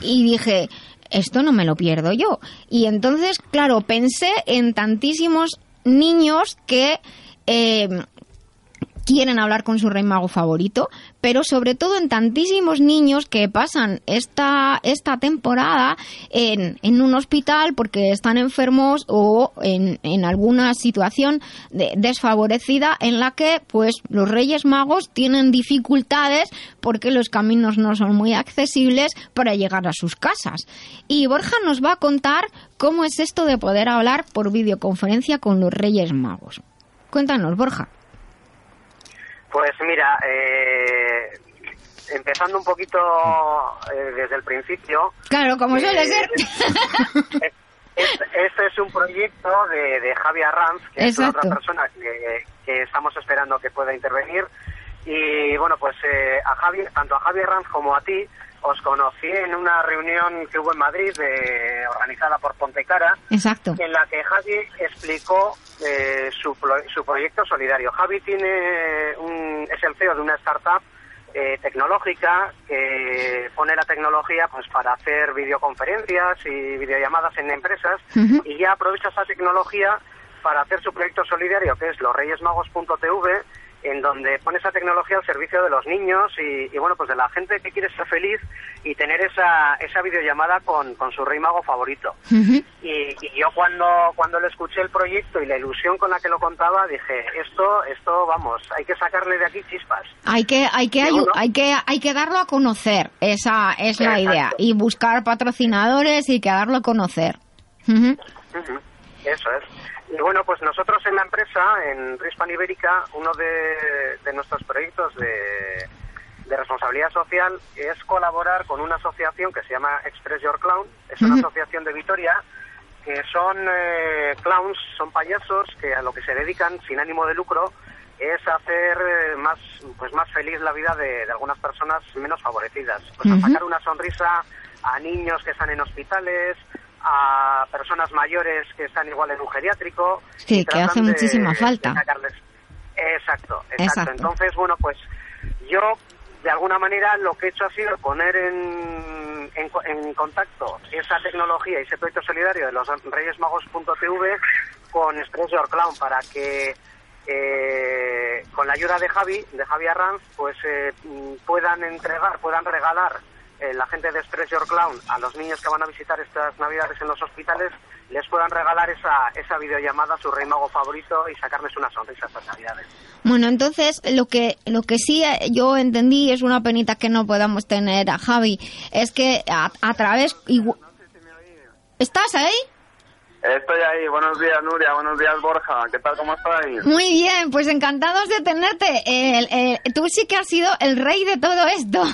Y dije, esto no me lo pierdo yo. Y entonces, claro, pensé en tantísimos niños que eh, quieren hablar con su rey mago favorito, pero sobre todo en tantísimos niños que pasan esta, esta temporada en, en un hospital porque están enfermos o en, en alguna situación desfavorecida en la que pues los reyes magos tienen dificultades porque los caminos no son muy accesibles para llegar a sus casas. Y Borja nos va a contar cómo es esto de poder hablar por videoconferencia con los reyes magos. Cuéntanos, Borja. Pues mira, eh, empezando un poquito eh, desde el principio. Claro, como suele eh, ser. Este, es un proyecto de, de Javi Arranz, que es otra persona que, estamos esperando que pueda intervenir. Y bueno, pues a Javi, tanto a Javi Arranz como a ti, os conocí en una reunión que hubo en Madrid de, organizada por Pontecara, Exacto. en la que Javi explicó eh, su, su proyecto solidario. Javi tiene un, es el CEO de una startup eh, tecnológica que pone la tecnología pues para hacer videoconferencias y videollamadas en empresas y ya aprovecha esa tecnología para hacer su proyecto solidario que es losreyesmagos.tv en donde pone esa tecnología al servicio de los niños y, bueno, pues de la gente que quiere ser feliz y tener esa, esa videollamada con, con su rey mago favorito. y, yo cuando, cuando le escuché el proyecto y la ilusión con la que lo contaba, dije, esto, esto, vamos, hay que sacarle de aquí chispas. Hay que, hay que, hay, que, hay que darlo a conocer, esa es la idea, y buscar patrocinadores y que darlo a conocer. Eso es. Y bueno, pues nosotros en la empresa, en Rispan Ibérica, uno de, nuestros proyectos de, responsabilidad social es colaborar con una asociación que se llama Express Your Clown. Es una asociación de Vitoria que son eh, clowns, son payasos que a lo que se dedican sin ánimo de lucro es hacer eh, más pues más feliz la vida de, algunas personas menos favorecidas. Pues a sacar una sonrisa a niños que están en hospitales, a personas mayores que están igual en un geriátrico. Sí, que hace muchísima falta. Exacto, exacto, Entonces, bueno, pues yo de alguna manera lo que he hecho ha sido poner en, en, contacto esa tecnología y ese proyecto solidario de los reyesmagos.tv con Express Your Clown para que eh, con la ayuda de Javi, de Javi Arranz, pues eh, puedan entregar, puedan regalar la gente de Express Your Clown a los niños que van a visitar estas navidades en los hospitales les puedan regalar esa, esa videollamada a su rey mago favorito y sacarles una sonrisa estas navidades. Bueno, entonces lo que lo que sí eh, yo entendí es una penita que no podamos tener a Javi, es que a, través... ¿Estás ahí? Estoy ahí. Buenos días, Nuria. Buenos días, Borja. ¿Qué tal? ¿Cómo estáis? Muy bien. Pues encantados de tenerte. tú sí que has sido el rey de todo esto.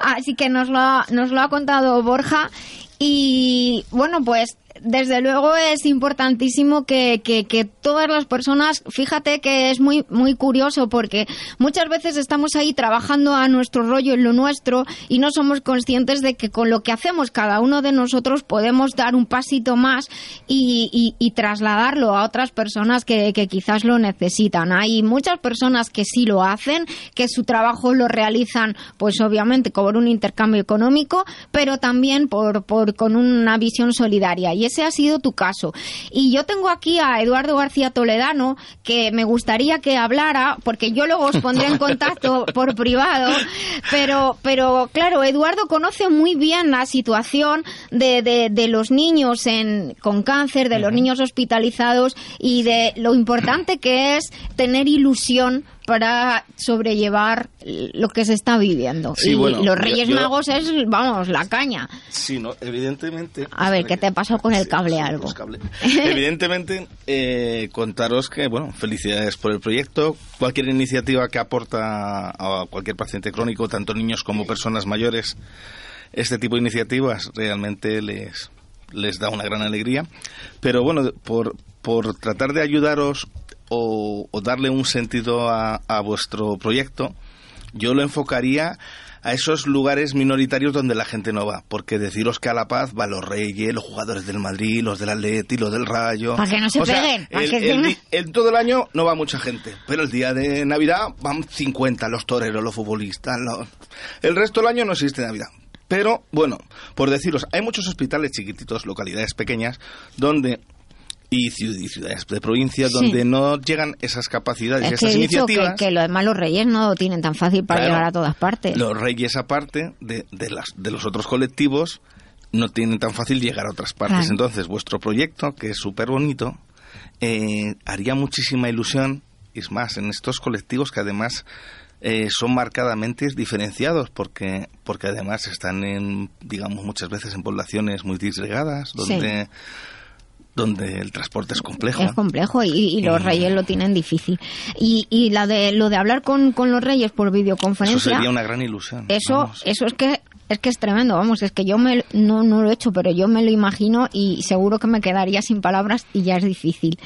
Así que nos lo, nos lo ha contado Borja. Y bueno, pues desde luego es importantísimo que, que, todas las personas, fíjate que es muy, muy curioso porque muchas veces estamos ahí trabajando a nuestro rollo en lo nuestro y no somos conscientes de que con lo que hacemos cada uno de nosotros podemos dar un pasito más y, trasladarlo a otras personas que, quizás lo necesitan. Hay muchas personas que sí lo hacen, que su trabajo lo realizan pues obviamente por un intercambio económico, pero también por, por con una visión solidaria. Y ese ha sido tu caso. Y yo tengo aquí a Eduardo García Toledano, que me gustaría que hablara, porque yo luego os pondré en contacto por privado, pero, pero claro, Eduardo conoce muy bien la situación de, de, de los niños en, con cáncer, de los niños hospitalizados y de lo importante que es tener ilusión para sobrellevar lo que se está viviendo. Sí, y bueno, los Reyes yo- Magos es, vamos, la caña. Sí, no, evidentemente. A ver, ¿qué te pasó con el cable algo? Evidentemente, eh, contaros que, bueno, felicidades por el proyecto. Cualquier iniciativa que aporta a cualquier paciente crónico, tanto niños como personas mayores, este tipo de iniciativas realmente les, les da una gran alegría. Pero bueno, por, por tratar de ayudaros o, o darle un sentido a, a vuestro proyecto, yo lo enfocaría a esos lugares minoritarios donde la gente no va, porque deciros que a La Paz van los Reyes, los jugadores del Madrid, los del Atleti, los del Rayo. Para que no se O peguen, el- que el el- todo el año no va mucha gente, pero el día de Navidad van 50 los toreros, los futbolistas, los- el resto del año no existe Navidad. Pero bueno, por deciros, hay muchos hospitales chiquititos, localidades pequeñas, donde y ciu- y ciudades de provincia Sí. donde no llegan esas capacidades Es que he esas dicho que, iniciativas. que lo demás los Reyes no lo tienen tan fácil para Claro. llegar a todas partes. Los reyes, aparte de, de, las, de los otros colectivos, no tienen tan fácil llegar a otras partes. Claro. Entonces, vuestro proyecto, que es súper bonito, eh, haría muchísima ilusión, y es más, en estos colectivos que además eh, son marcadamente diferenciados, porque, porque además están en, digamos, muchas veces en poblaciones muy disgregadas, Sí. Donde, el transporte es complejo. Es complejo y, y los Eh. reyes lo tienen difícil. Y, y la de, lo de hablar con, con los reyes por Eso videoconferencia, sería una gran ilusión. eso, vamos. eso es que es que es tremendo, vamos, es que yo me, no, no lo he hecho, pero yo me lo imagino y seguro que me quedaría sin palabras y ya es difícil.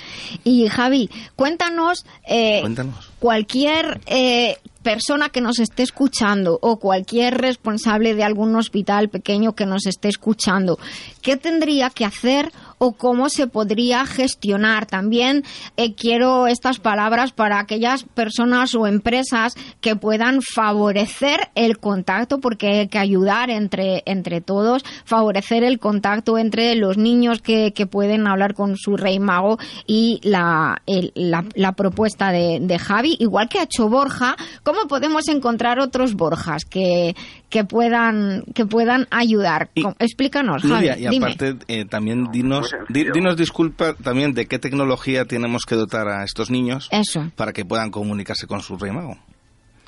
Y Javi, cuéntanos, eh, Cuéntanos. cualquier eh, persona que nos esté escuchando o cualquier responsable de algún hospital pequeño que nos esté escuchando, ¿qué tendría que hacer o cómo se podría gestionar? También eh, quiero estas palabras para aquellas personas o empresas que puedan favorecer el contacto, porque hay que ayudar entre, entre todos, favorecer el contacto entre los niños que, que pueden hablar con su rey mago y la, el- la, la propuesta de, de Javi, igual que ha hecho Borja, ¿cómo podemos encontrar otros Borjas que, que puedan que puedan ayudar? Explícanos, Javi, y dime. aparte, eh, también dinos, di- dinos disculpa también de qué tecnología tenemos que dotar a estos niños Eso. para que puedan comunicarse con su rey mago.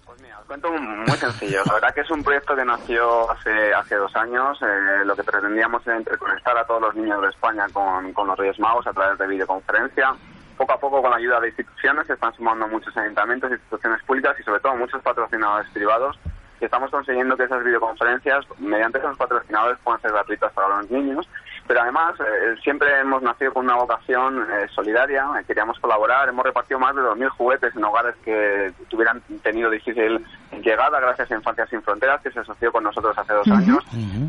Os cuento muy sencillo. La verdad que es un proyecto que nació hace, hace dos años. Eh, lo que pretendíamos era interconectar a todos los niños de España con, con los Reyes Magos a través de videoconferencia. Poco a poco, con la ayuda de instituciones, se están sumando muchos ayuntamientos, instituciones públicas y sobre todo muchos patrocinadores privados. Y estamos consiguiendo que esas videoconferencias, mediante esos patrocinadores, puedan ser gratuitas para los niños. Pero además, eh, siempre hemos nacido con una vocación eh, solidaria, eh, queríamos colaborar, hemos repartido más de 2.000 juguetes en hogares que tuvieran tenido difícil llegada gracias a Infancia Sin Fronteras, que se asoció con nosotros hace dos años.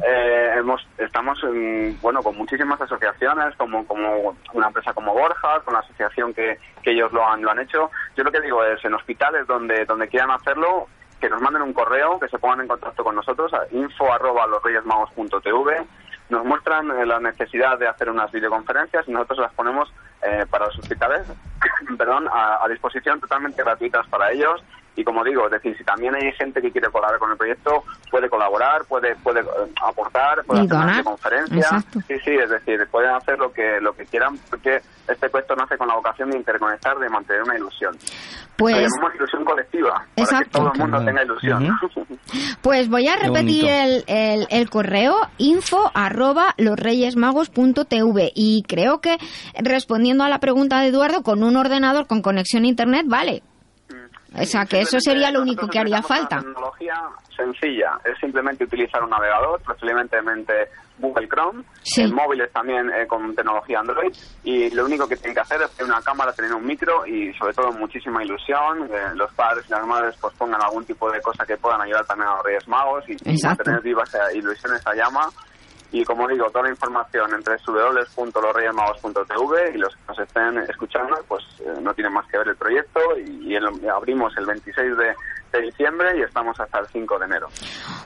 Eh, hemos, estamos en, bueno, con muchísimas asociaciones, como, como una empresa como Borja, con la asociación que, que ellos lo han, lo han hecho. Yo lo que digo es, en hospitales donde, donde quieran hacerlo, que nos manden un correo, que se pongan en contacto con nosotros a info arroba losreyesmagos.tv. Nos muestran eh, la necesidad de hacer unas videoconferencias y nosotros las ponemos eh, para los hospitales perdón, a, a disposición totalmente gratuitas para ellos. Y como digo, es decir, si también hay gente que quiere colaborar con el proyecto, puede colaborar, puede puede eh, aportar, puede Y hacer una. Exacto. Sí, sí, es decir, pueden hacer lo que lo que quieran porque este proyecto nace con la vocación de interconectar, de mantener una ilusión. Pues- Lo llamamos ilusión colectiva, para que Exacto. todo el mundo tenga ilusión. Pues voy a repetir el, el correo info arroba losreyesmagos.tv y creo que respondiendo a la pregunta de Eduardo con un ordenador con conexión a internet vale. O sea que eso sería lo único que haría falta. tecnología sencilla, es simplemente utilizar un navegador, preferiblemente Google Chrome, Sí. en móviles también eh, con tecnología Android, y lo único que tienen que hacer es tener una cámara, tener un micro y sobre todo muchísima ilusión, que los padres y las madres pues pongan algún tipo de cosa que puedan ayudar también a los Reyes Magos y, y Exacto. mantener viva esa ilusión, esa llama. Y como digo, toda la información entre www.losreyesmagos.tv y los que nos estén escuchando, pues eh, no tienen más que ver el proyecto y, y abrimos el 26 de, de diciembre y estamos hasta el 5 de enero.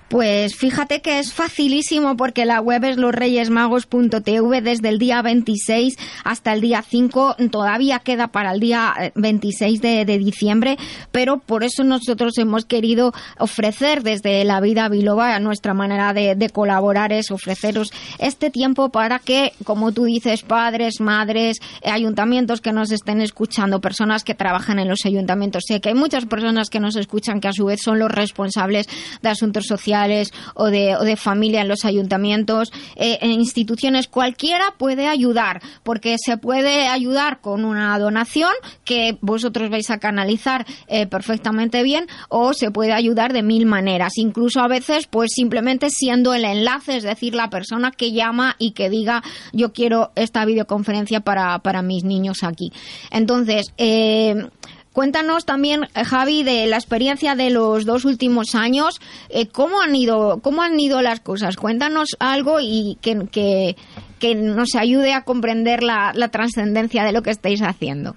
Pues fíjate que es facilísimo porque la web es losreyesmagos.tv desde el día 26 hasta el día 5. Todavía queda para el día 26 de, de diciembre, pero por eso nosotros hemos querido ofrecer desde la vida biloba nuestra manera de, de colaborar es ofreceros este tiempo para que, como tú dices, padres, madres, ayuntamientos que nos estén escuchando, personas que trabajan en los ayuntamientos. Sé que hay muchas personas que nos escuchan que a su vez son los responsables de asuntos sociales o de, o de familia en los ayuntamientos, eh, instituciones. Cualquiera puede ayudar, porque se puede ayudar con una donación que vosotros vais a canalizar eh, perfectamente bien o se puede ayudar de mil maneras. Incluso a veces, pues simplemente siendo el enlace, es decir, la persona que llama y que diga yo quiero esta videoconferencia para, para mis niños aquí. Entonces, eh, Cuéntanos también, eh, Javi, de la experiencia de los dos últimos años. Eh, ¿Cómo han ido, cómo han ido las cosas? Cuéntanos algo y que, que, que nos ayude a comprender la, la trascendencia de lo que estáis haciendo.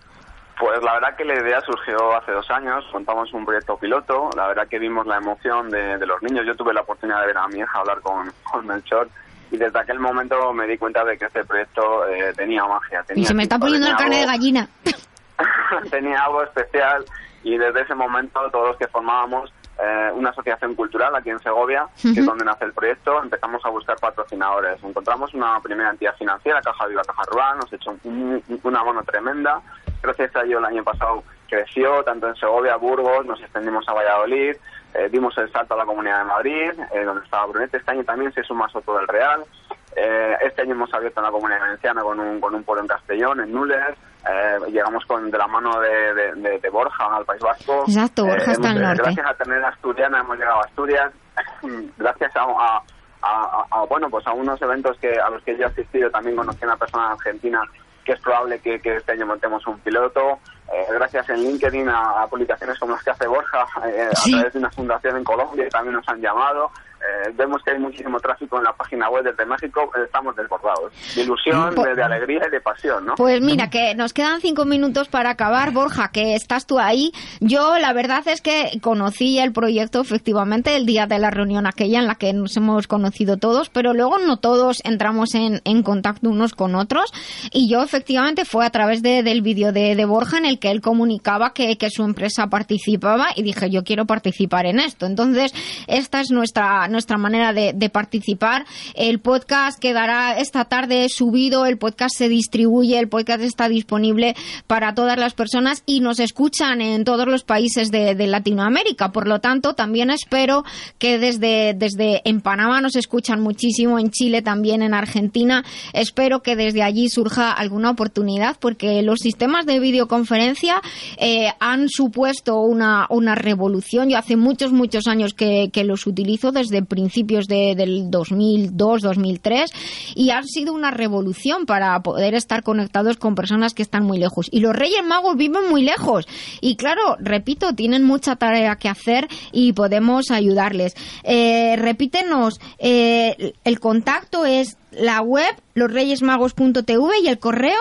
Pues la verdad que la idea surgió hace dos años, montamos un proyecto piloto, la verdad que vimos la emoción de, de los niños, yo tuve la oportunidad de ver a mi hija hablar con, con Melchor y desde aquel momento me di cuenta de que este proyecto eh, tenía magia. Tenía y se me está poniendo el carne de gallina. tenía algo especial y desde ese momento todos los que formábamos eh, una asociación cultural aquí en Segovia, que es donde nace el proyecto, empezamos a buscar patrocinadores. Encontramos una primera entidad financiera, Caja Viva Caja Rural, nos echó un, una mano tremenda. Gracias a ello el año pasado creció, tanto en Segovia, Burgos, nos extendimos a Valladolid, eh, dimos el salto a la Comunidad de Madrid, eh, donde estaba Brunete. Este año también se suma Soto del Real. Eh, este año hemos abierto en la Comunidad Valenciana con un, con un pueblo en Castellón, en Nules. Eh, llegamos con de la mano de, de, de, de Borja al País Vasco. Exacto, Borja Eh, está hemos- al norte. Gracias a tener Asturiana hemos llegado a Asturias. gracias a, a- a- a- bueno pues a unos eventos que a los que yo he asistido también conocí a una persona en Argentina que es probable que, que este año montemos un piloto. Eh, gracias en LinkedIn a, a publicaciones como las que hace Borja eh, Sí. a través de una fundación en Colombia también nos han llamado. Eh, vemos que hay muchísimo tráfico en la página web desde México. eh, estamos desbordados. De ilusión, Pues- de, de alegría y de pasión, ¿no? Pues mira, que nos quedan cinco minutos para acabar, Borja, que estás tú ahí. Yo la verdad es que conocí el proyecto efectivamente el día de la reunión aquella en la que nos hemos conocido todos, pero luego no todos entramos en, en contacto unos con otros. Y yo efectivamente fue a través de- del vídeo de, de Borja en el que él comunicaba que, que su empresa participaba y dije yo quiero participar en esto. Entonces, esta es nuestra, nuestra manera de, participar. El podcast quedará esta tarde subido, el podcast se distribuye, el podcast está disponible para todas las personas y nos escuchan en todos los países de, de Latinoamérica. Por lo tanto, también espero que desde, desde en Panamá nos escuchan muchísimo, en Chile también, en Argentina. Espero que desde allí surja alguna oportunidad porque los sistemas de videoconferencia eh, han supuesto una, una revolución. Yo hace muchos, muchos años que, los utilizo desde principios de- del 2002, 2003 y han sido una revolución para poder estar conectados con personas que están muy lejos. Y los Reyes Magos viven muy lejos y claro, repito, tienen mucha tarea que hacer y podemos ayudarles. Eh, repítenos, eh, el contacto es la web losreyesmagos.tv y el correo.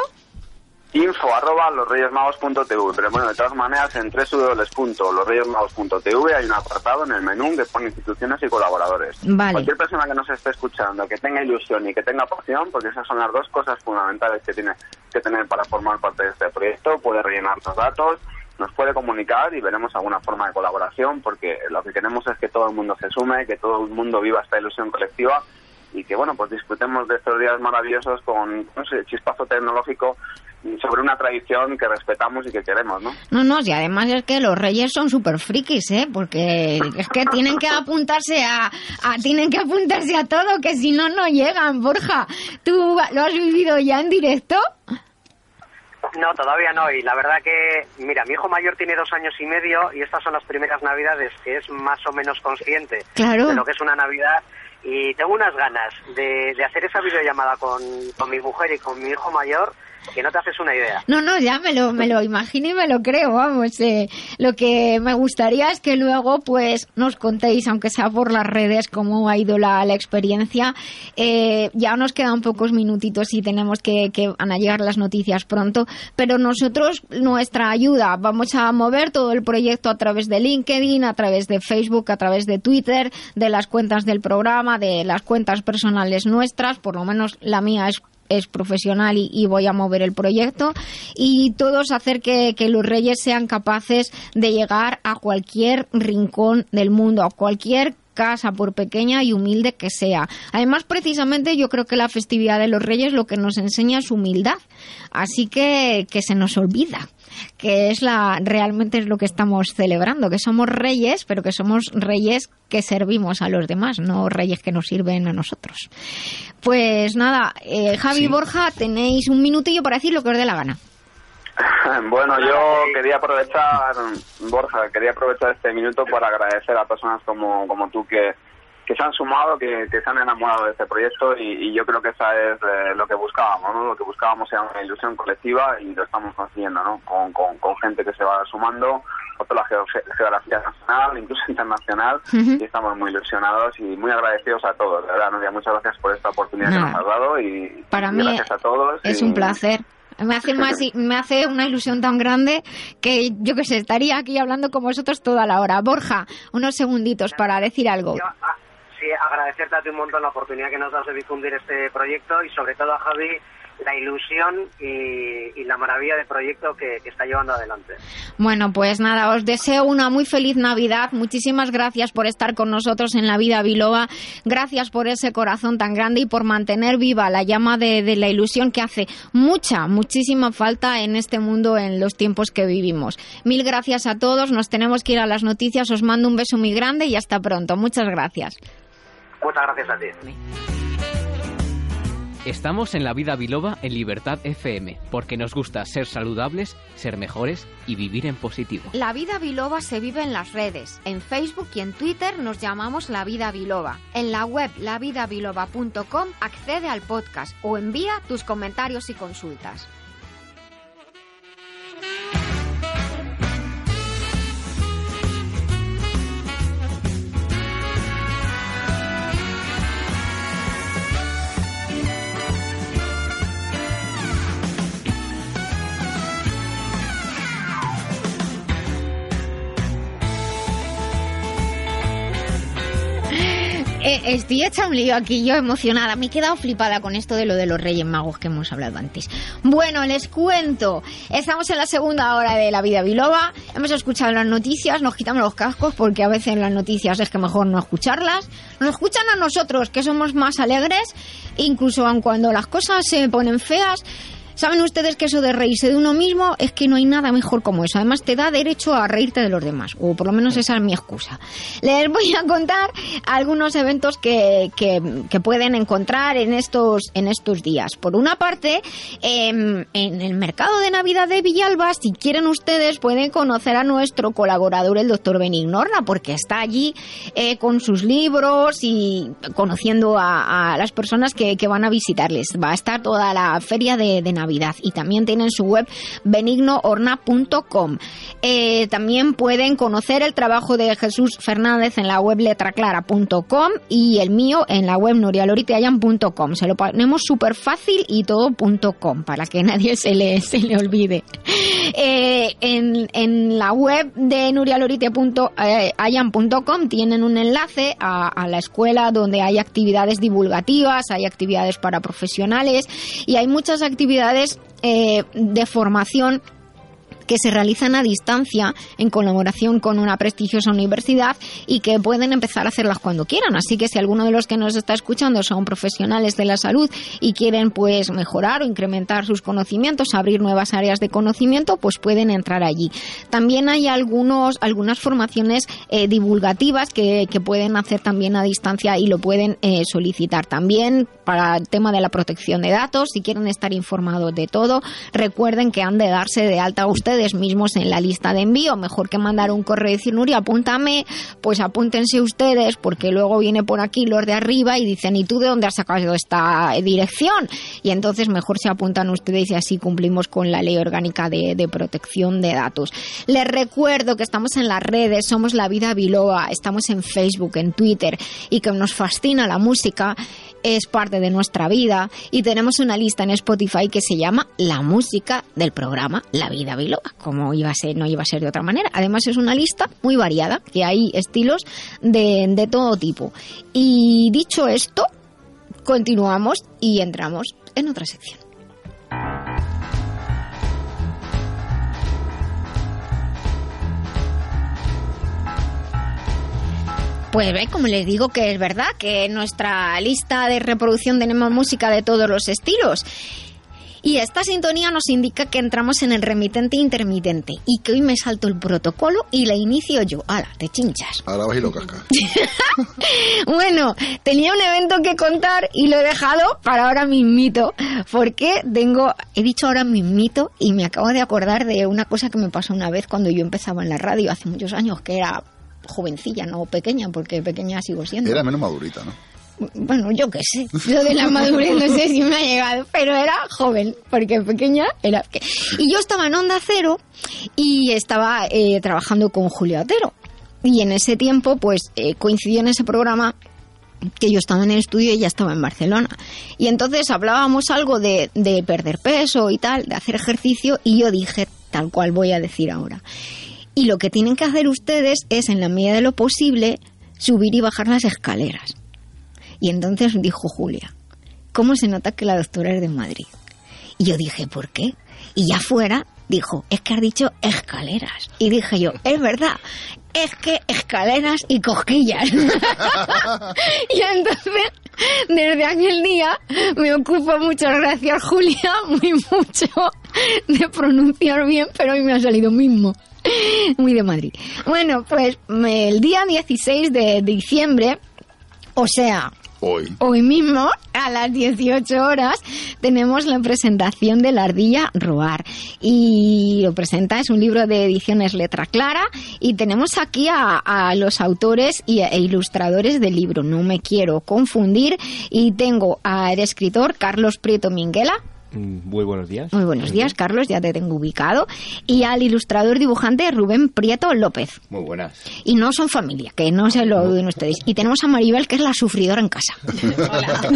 Info arroba losreyesmagos.tv pero bueno de todas maneras en www.losreyesmagos.tv hay un apartado en el menú que pone instituciones y colaboradores Vale. cualquier persona que nos esté escuchando que tenga ilusión y que tenga pasión porque esas son las dos cosas fundamentales que tiene que tener para formar parte de este proyecto puede rellenar los datos nos puede comunicar y veremos alguna forma de colaboración porque lo que queremos es que todo el mundo se sume que todo el mundo viva esta ilusión colectiva y que bueno pues disfrutemos de estos días maravillosos con no sé, chispazo tecnológico sobre una tradición que respetamos y que queremos, ¿no? No, no, y además es que los reyes son súper frikis, ¿eh? Porque es que tienen que apuntarse a, a- tienen que apuntarse a todo, que si no, no llegan, Borja. ¿Tú lo has vivido ya en directo? No, todavía no. Y la verdad que, mira, mi hijo mayor tiene dos años y medio y estas son las primeras navidades que es más o menos consciente Claro. de lo que es una Navidad. Y tengo unas ganas de, de hacer esa videollamada con, con mi mujer y con mi hijo mayor que no te haces una idea. No, no, ya me lo, me lo imagino y me lo creo, vamos. Eh, lo que me gustaría es que luego, pues, nos contéis, aunque sea por las redes, cómo ha ido la, la experiencia. Eh, ya nos quedan pocos minutitos y tenemos que, que van a llegar las noticias pronto, pero nosotros, nuestra ayuda, vamos a mover todo el proyecto a través de LinkedIn, a través de Facebook, a través de Twitter, de las cuentas del programa, de las cuentas personales nuestras, por lo menos la mía es es profesional y, voy a mover el proyecto y todos hacer que, los reyes sean capaces de llegar a cualquier rincón del mundo, a cualquier casa, por pequeña y humilde que sea. Además, precisamente yo creo que la festividad de los reyes lo que nos enseña es humildad. Así que, que se nos olvida que es la realmente es lo que estamos celebrando, que somos reyes, pero que somos reyes que servimos a los demás, no reyes que nos sirven a nosotros. Pues nada, eh, Javi Borja, tenéis un minutillo para decir lo que os dé la gana. Bueno, yo quería aprovechar, Borja, quería aprovechar este minuto para agradecer a personas como, como tú que, que se han sumado, que, se han enamorado de este proyecto y, yo creo que esa es eh, lo que buscábamos, ¿no? Lo que buscábamos era una ilusión colectiva y lo estamos consiguiendo, ¿no? Con, con, gente que se va sumando, por la geografía nacional, incluso internacional, y estamos muy ilusionados y muy agradecidos a todos, de verdad, Nuria, muchas gracias por esta oportunidad que nos has dado y, Para mí gracias a todos. Es un placer. Me hace, más, me hace una ilusión tan grande que yo que sé, estaría aquí hablando con vosotros toda la hora. Borja, unos segunditos para decir algo. Ah, agradecerte a ti un montón la oportunidad que nos das de difundir este proyecto y sobre todo a Javi la ilusión y, la maravilla del proyecto que, está llevando adelante. Bueno, pues nada, os deseo una muy feliz Navidad. Muchísimas gracias por estar con nosotros en la vida Biloba. Gracias por ese corazón tan grande y por mantener viva la llama de la ilusión que hace mucha, muchísima falta en este mundo en los tiempos que vivimos. Mil gracias a todos. Nos tenemos que ir a las noticias. Os mando un beso muy grande y hasta pronto. Muchas gracias. Muchas gracias a ti. Estamos en La Vida Biloba en Libertad FM, porque nos gusta ser saludables, ser mejores y vivir en positivo. La Vida Biloba se vive en las redes. En Facebook y en Twitter nos llamamos La Vida Biloba. En la web lavidabiloba.com accede al podcast o envía tus comentarios y consultas. Estoy hecha un lío aquí, yo emocionada. Me he quedado flipada con esto de lo de los Reyes Magos que hemos hablado antes. Bueno, les cuento. Estamos en la segunda hora de La Vida Biloba. Hemos escuchado las noticias, nos quitamos los cascos porque a veces las noticias es que mejor no escucharlas. Nos escuchan a nosotros, que somos más alegres, incluso aun cuando las cosas se ponen feas Saben ustedes que eso de reírse de uno mismo es que no hay nada mejor como eso. Además, te da derecho a reírte de los demás, o por lo menos esa es mi excusa. Les voy a contar algunos eventos que, que, pueden encontrar en estos, en estos días. Por una parte, em, en el mercado de Navidad de Villalba, si quieren ustedes, pueden conocer a nuestro colaborador, el doctor Benignorna, porque está allí eh, con sus libros y conociendo a, las personas que, van a visitarles. Va a estar toda la feria de, de Navidad y también tienen su web benignoorna.com. Eh, también pueden conocer el trabajo de Jesús Fernández en la web letraclara.com y el mío en la web nurialoriteayan.com. Se lo ponemos súper fácil y todo.com para que nadie se le, se le olvide. Eh, en, en, la web de nurialorite.ayan.com tienen un enlace a la escuela donde hay actividades divulgativas, hay actividades para profesionales y hay muchas actividades eh, de formación que se realizan a distancia en colaboración con una prestigiosa universidad y que pueden empezar a hacerlas cuando quieran. Así que si alguno de los que nos está escuchando son profesionales de la salud y quieren pues mejorar o incrementar sus conocimientos, abrir nuevas áreas de conocimiento, pues pueden entrar allí. También hay algunos, algunas formaciones eh, divulgativas que, pueden hacer también a distancia y lo pueden eh, solicitar. También para el tema de la protección de datos. Si quieren estar informados de todo, recuerden que han de darse de alta ustedes mismos en la lista de envío. Mejor que mandar un correo y decir, Nuria, apúntame, pues apúntense ustedes, porque luego viene por aquí los de arriba y dicen, ¿y tú de dónde has sacado esta dirección? Y entonces mejor se apuntan ustedes y así cumplimos con la ley orgánica de, de protección de datos. Les recuerdo que estamos en las redes, somos La Vida Biloba, estamos en Facebook, en Twitter y que nos fascina la música es parte de nuestra vida y tenemos una lista en Spotify que se llama La música del programa La Vida Biloba, como iba a ser, no iba a ser de otra manera. Además es una lista muy variada, que hay estilos de, de todo tipo. Y dicho esto, continuamos y entramos en otra sección. Pues ve, como les digo que es verdad que en nuestra lista de reproducción tenemos música de todos los estilos. Y esta sintonía nos indica que entramos en el remitente intermitente y que hoy me salto el protocolo y la inicio yo. ¡Hala, te chinchas! Ahora vas y lo cascas. bueno, tenía un evento que contar y lo he dejado para ahora mismito, porque tengo, he dicho ahora mismito y me acabo de acordar de una cosa que me pasó una vez cuando yo empezaba en la radio hace muchos años, que era jovencilla, no pequeña, porque pequeña sigo siendo. Era menos madurita, ¿no? Bueno, yo qué sé, lo de la madurez no sé si me ha llegado, pero era joven, porque pequeña era... Y yo estaba en Onda Cero y estaba eh, trabajando con Julio Otero. Y en ese tiempo, pues eh, coincidió en ese programa que yo estaba en el estudio y ella estaba en Barcelona. Y entonces hablábamos algo de, de perder peso y tal, de hacer ejercicio, y yo dije, tal cual voy a decir ahora. Y lo que tienen que hacer ustedes es, en la medida de lo posible, subir y bajar las escaleras. Y entonces dijo Julia, ¿cómo se nota que la doctora es de Madrid? Y yo dije, ¿por qué? Y ya fuera dijo, es que has dicho escaleras. Y dije yo, es verdad, es que escaleras y cosquillas. y entonces, desde aquel día, me ocupo, muchas gracias Julia, muy mucho de pronunciar bien, pero hoy me ha salido mismo. Muy de Madrid. Bueno, pues el día 16 de diciembre, o sea, Hoy. Hoy mismo, a las 18 horas, tenemos la presentación de La Ardilla Roar. Y lo presenta, es un libro de ediciones Letra Clara. Y tenemos aquí a, a los autores y, e ilustradores del libro. No me quiero confundir. Y tengo al escritor Carlos Prieto Minguela. Muy buenos días. Muy buenos días, Carlos, ya te tengo ubicado. Y al ilustrador dibujante Rubén Prieto López. Muy buenas. Y no son familia, que no se lo duden ustedes. Y tenemos a Maribel, que es la sufridora en casa.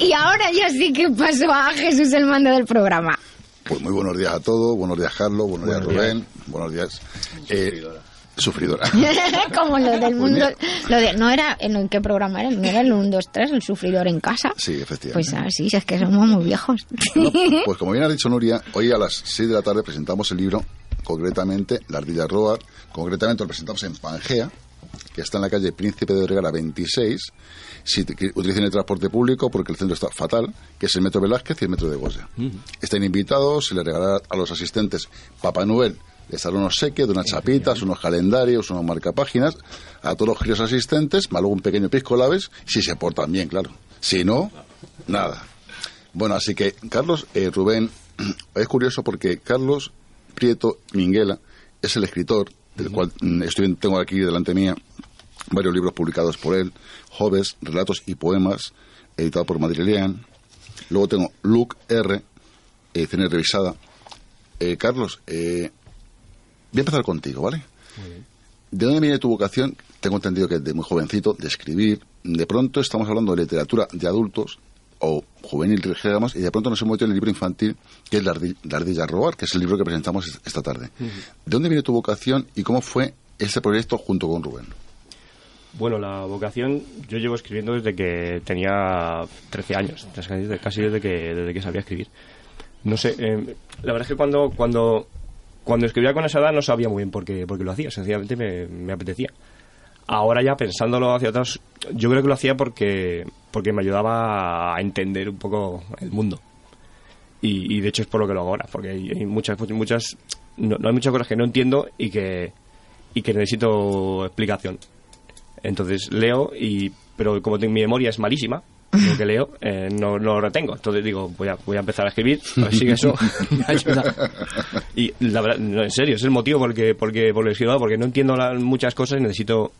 y ahora ya sí que paso a Jesús el mando del programa. Pues muy buenos días a todos, buenos días Carlos, buenos, Buenos días días. Rubén, buenos días. Eh, sufridora. Como lo del mundo. Lo de, no era, ¿en qué programa era? No era el 1, 2, 3, el sufridor en casa. Sí, efectivamente. Pues así, es que somos muy viejos. No, pues como bien ha dicho Nuria, hoy a las 6 de la tarde presentamos el libro, concretamente La Ardilla Roar, concretamente lo presentamos en Pangea, que está en la calle Príncipe de Vergara 26, si te- utilicen el transporte público porque el centro está fatal, que es el Metro Velázquez y el Metro de Goya. Están invitados, se les regalará a los asistentes Papá Noel, les dará unos seques, de unas chapitas, unos calendarios, unos marcapáginas, a todos los queridos asistentes, más luego un pequeño pisco labes, si se portan bien, claro. Si no, nada. Bueno, así que Carlos eh, Rubén es curioso porque Carlos Prieto Minguela es el escritor del cual mm, estoy, tengo aquí delante mía varios libros publicados por él, Joves, Relatos y Poemas, editado por Madrilean. Luego tengo Luke R, edición revisada. Eh, Carlos, eh, voy a empezar contigo, ¿vale? ¿De dónde viene tu vocación? Tengo entendido que de muy jovencito, de escribir. De pronto estamos hablando de literatura de adultos o juvenil, dijéramos, y de pronto nos hemos metido en el libro infantil, que es La Ardi- La Ardilla Robar, que es el libro que presentamos es- esta tarde. ¿De dónde viene tu vocación y cómo fue este proyecto junto con Rubén? Bueno, la vocación yo llevo escribiendo desde que tenía 13 años, casi desde que, desde que sabía escribir. No sé, eh, la verdad es que cuando, cuando, cuando escribía con esa edad no sabía muy bien por qué, por qué lo hacía, sencillamente me, apetecía. Ahora ya pensándolo hacia atrás, yo creo que lo hacía porque, porque me ayudaba a entender un poco el mundo. Y, de hecho es por lo que lo hago ahora, porque hay, muchas, muchas no, no hay muchas cosas que no entiendo y que, y que necesito explicación. Entonces leo y pero como mi memoria es malísima, lo que leo, eh, no, no lo retengo. Entonces digo, voy a, voy a empezar a escribir, a ver si eso me ayuda. Y la verdad, no, en serio, es el motivo porque, porque, porque escribo, porque no entiendo la- muchas cosas y necesito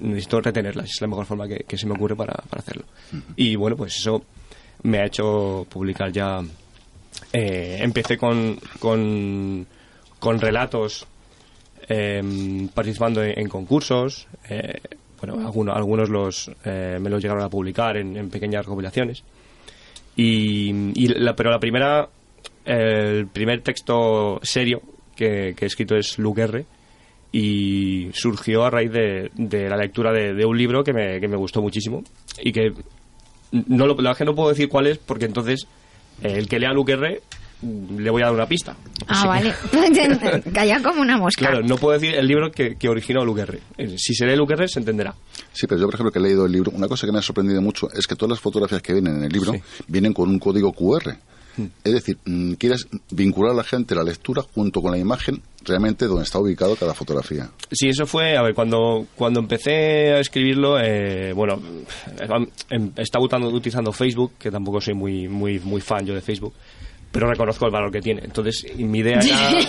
necesito retenerlas. Es la mejor forma que, que se me ocurre para, para hacerlo. Y bueno, pues eso me ha hecho publicar ya. eh, empecé con, con, con relatos em, participando en, en concursos. eh, bueno, algunos, algunos los, eh, me los llegaron a publicar en, en pequeñas recopilaciones. Y, y la, pero la primera, el primer texto serio que, que he escrito es Luguerre y surgió a raíz de, de la lectura de, de un libro que me, que me gustó muchísimo y que no lo, la verdad es que no puedo decir cuál es porque entonces eh, el que lea Luguerre mm, le voy a dar una pista. Ah, vale. Calla como una mosca. Claro, no puedo decir el libro que, que originó Luguerre. Eh, Si se lee Luguerre se entenderá. Sí, pero yo, por ejemplo, que he leído el libro, una cosa que me ha sorprendido mucho es que todas las fotografías que vienen en el libro vienen con un código QR. Es decir, mm, quieres vincular a la gente la lectura junto con la imagen realmente donde está ubicado cada fotografía. Sí, eso fue, a ver, cuando, cuando empecé a escribirlo, eh, bueno, em, estaba utilizando, utilizando Facebook, que tampoco soy muy, muy, muy fan yo de Facebook, pero reconozco el valor que tiene. Entonces, mi idea era...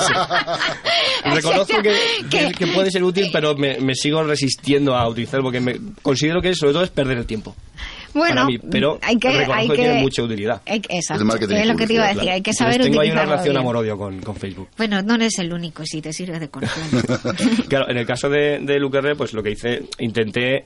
Sí. Reconozco que, que- que puede ser útil, pero me, me sigo resistiendo a utilizarlo porque me, considero que sobre todo es perder el tiempo. Bueno, mí, pero hay que, reconozco hay que, que, tiene mucha utilidad. hay exacto, El marketing es lo que te iba a decir, publicidad, hay que claro. saber Entonces, tengo ahí una relación amor-odio con, con Facebook. Bueno, no eres el único, si te sirve de consuelo. Claro, en el caso de, de Luquerre, pues lo que hice, intenté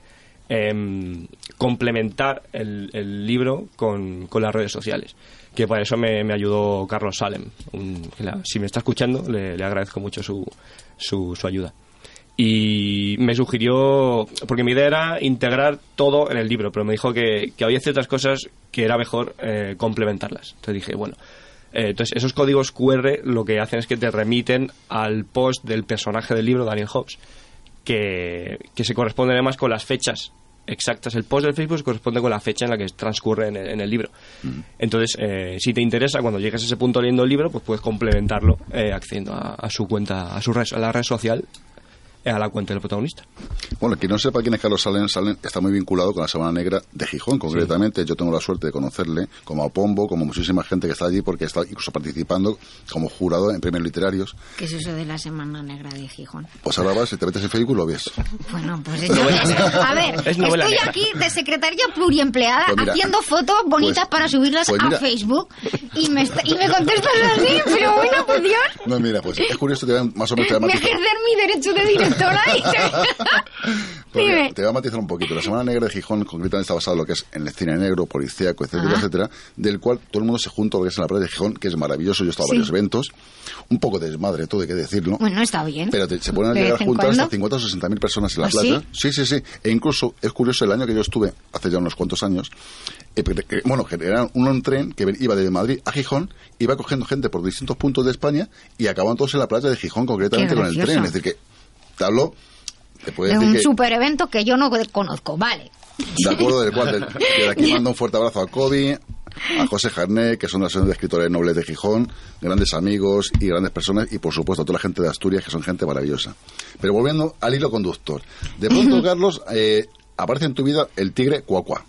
em, complementar el, el libro con, con las redes sociales. Que para eso me, me ayudó Carlos Salem. un- la- si me está escuchando, le, le agradezco mucho su, su, su ayuda. Y me sugirió, porque mi idea era integrar todo en el libro, pero me dijo que, que había ciertas cosas que era mejor eh, complementarlas. Entonces dije, bueno, eh, entonces, esos códigos QR lo que hacen es que te remiten al post del personaje del libro, Daniel Hobbes, que, que se corresponde además con las fechas exactas. El post del Facebook corresponde con la fecha en la que transcurre en el, en el libro. Entonces, eh, si te interesa, cuando llegues a ese punto leyendo el libro, pues puedes complementarlo eh, accediendo a, a su cuenta, a, su red, a la red social, a la cuenta del protagonista. Bueno, quien no sepa quién es Carlos Salen, Salen está muy vinculado con la Semana Negra de Gijón, concretamente. Yo tengo la suerte de conocerle, como a Pombo, como muchísima gente que está allí, porque está incluso participando como jurado en premios literarios. ¿Qué es eso de la Semana Negra de Gijón? Pues ahora vas, si te metes en Facebook, lo ves. Bueno, pues qué sé. A ver, es estoy aquí de secretaria pluriempleada Pues mira, haciendo fotos bonitas pues- para subirlas pues a. Facebook y me, está- y me contestas así, pero bueno, por Dios, No, mira, pues es curioso, te más o menos me ejercer mi derecho de directora Dime. te voy a matizar un poquito. La Semana Negra de Gijón concretamente está basada en lo que es en el cine negro, policíaco, etcétera, Ajá. etcétera, del cual todo el mundo se junta a lo que es en la playa de Gijón, que es maravilloso. Yo he estado a Sí. varios eventos, un poco de desmadre, todo hay que decirlo. Bueno, está bien. Pero te- se pueden De llegar juntar hasta cuando. 50 o 60 mil personas en la ¿Ah, playa. sí? Sí, sí, sí. E incluso es curioso el año que yo estuve, hace ya unos cuantos años, eh, bueno, era un tren que iba de Madrid a Gijón, iba cogiendo gente por distintos puntos de España y acababan todos en la playa de Gijón, concretamente con el tren. Es decir, que te hablo, te Es decir un que... super evento que yo no conozco, vale. De acuerdo, del cual, de aquí mando un fuerte abrazo a Kobe, a José Jarné, que son la asociación de escritores nobles de Gijón, grandes amigos y grandes personas, y por supuesto a toda la gente de Asturias, que son gente maravillosa. Pero volviendo al hilo conductor. De pronto, Carlos, eh, aparece en tu vida el tigre Cuacua.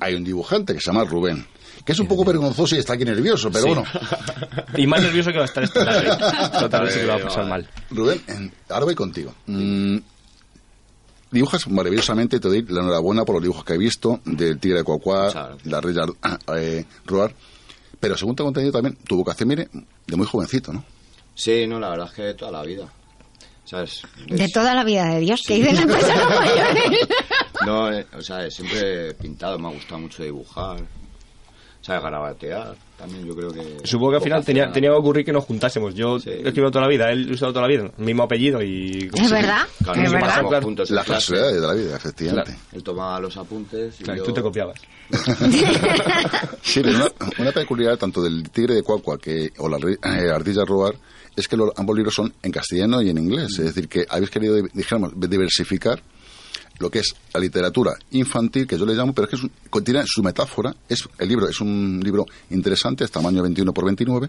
Hay un dibujante que se llama Rubén, que es un poco vergonzoso y está aquí nervioso, pero Sí. bueno. Y más nervioso que va a estar esta tarde. Esta tarde sí que lo va a pasar mal. Rubén, en- ahora voy contigo. Mm, dibujas maravillosamente te doy la enhorabuena por los dibujos que he visto del Tigre de Cuacuá, la Rey eh, Roar. Pero según te he entendido también, tu vocación viene de muy jovencito, ¿no? Sí, no, la verdad es que de toda la vida. ¿Sabes? De toda la vida de Dios, que dicen las personas mayores. No, eh, o sea, siempre he pintado, me ha gustado mucho dibujar. ¿Sabes? Garabatear. También yo creo que... Supongo que al final tenía, tenía que ocurrir que nos juntásemos. Yo he escrito toda la vida, él ha usado toda la vida, el mismo apellido y... Es verdad, Claro, es verdad. juntos en Las clase. casualidades de la vida, efectivamente. Claro, Él tomaba los apuntes y Claro, y yo... tú te copiabas. Sí, pero una, una peculiaridad tanto del Tigre de Cuacua que, o la eh, Ardilla Roar es que lo- ambos libros son en castellano y en inglés. Es decir, que habéis querido, dijéramos, diversificar lo que es la literatura infantil, que yo le llamo, pero es que es un- contiene su metáfora. Es, el libro es un libro interesante, es tamaño 21 por 29,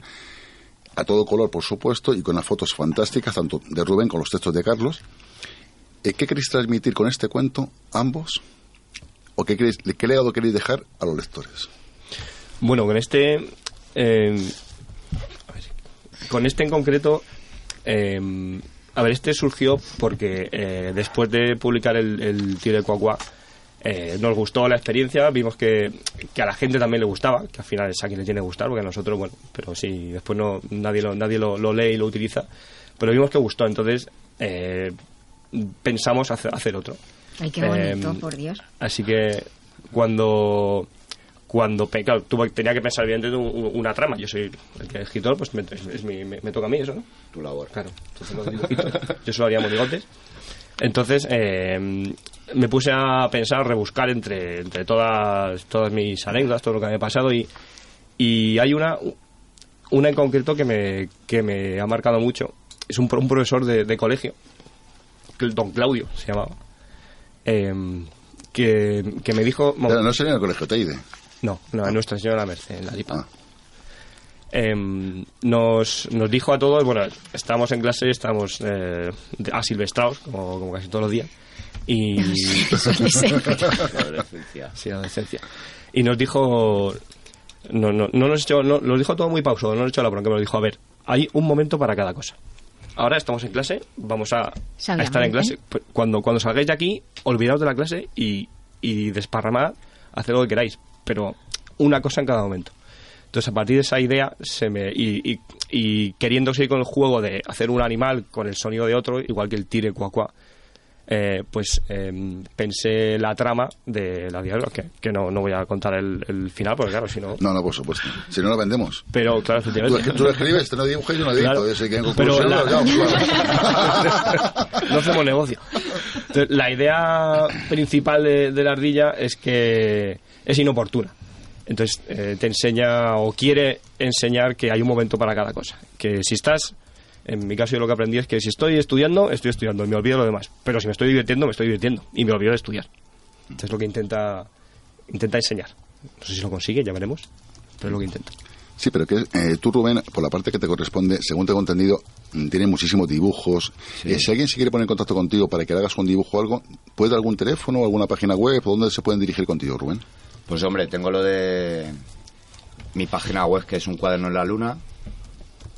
a todo color, por supuesto, y con las fotos fantásticas, tanto de Rubén como los textos de Carlos. Eh, ¿Qué queréis transmitir con este cuento, ambos? o qué, queréis, qué legado queréis dejar a los lectores? Bueno, con este. eh, con este en concreto. eh, a ver, este surgió porque eh, después de publicar el, el Tiro de Cuacua, eh, nos gustó la experiencia, vimos que, que a la gente también le gustaba, que al final es a quien le tiene que gustar, porque a nosotros, bueno, pero sí, después no nadie lo, nadie lo, lo lee y lo utiliza, pero vimos que gustó, entonces eh, pensamos hacer, hacer otro. Ay, qué bonito, por Dios. Así que cuando cuando tuve- tenía que pensar evidentemente un- un- una trama. Yo soy el que es escritor, pues me, es- mi- me- me toca a mí eso, ¿no? Tu labor. Claro, yo solo haría monigotes. Entonces eh, me puse a pensar, rebuscar entre, entre todas, todas mis anécdotas, todo lo que me ha pasado y, y hay una, una en concreto que me, que me ha marcado mucho. Es un, un profesor de, de colegio, don Claudio se llamaba, eh, que, que me dijo... Pero no sería en el colegio Teide. No, no, en Nuestra Señora Merced, en la Lipa. Em, nos, nos dijo a todos, bueno, estábamos en clase, estábamos eh, asilvestrados, como, como casi todos los días, y... Adolescencia. Sí, adolescencia. Y nos dijo... No, no, no nos echó, no, nos dijo todo muy pausado, no nos echó la bronca, nos dijo, a ver, hay un momento para cada cosa. Ahora estamos en clase, vamos a, a estar en clase. Pues Cuando, cuando salgáis de aquí, olvidaos de la clase y, y desparramad, haced lo que queráis, pero una cosa en cada momento. Entonces, a partir de esa idea, se me, y, y, y queriendo seguir con el juego de hacer un animal con el sonido de otro, igual que el tire cuacua, eh, pues em, pensé la trama de la diablo, que, que no, no voy a contar el, el final, porque claro, si no... No, no, por supuesto. Si no lo vendemos. Pero, claro, Tú, tú lo escribes, te lo dibujas y yo no edito. Claro. Así que en Pero la- lo claro. no hacemos negocio. Entonces, la idea principal de, de la ardilla es que es inoportuna. Entonces eh, te enseña o quiere enseñar que hay un momento para cada cosa. Que si estás, en mi caso yo lo que aprendí es que si estoy estudiando, estoy estudiando y me olvido de lo demás. Pero si me estoy divirtiendo, me estoy divirtiendo y me olvido de estudiar. Entonces es lo que intenta, intenta enseñar. No sé si lo consigue, ya veremos. Pero es lo que intenta. Sí, pero que eh, tú, Rubén, por la parte que te corresponde, según tengo entendido, mm, tienes muchísimos dibujos. Eh, si alguien se quiere poner en contacto contigo para que le hagas un dibujo o algo, ¿puede algún teléfono, alguna página web o dónde se pueden dirigir contigo, Rubén? Pues hombre, tengo lo de mi página web que es un cuaderno en la luna,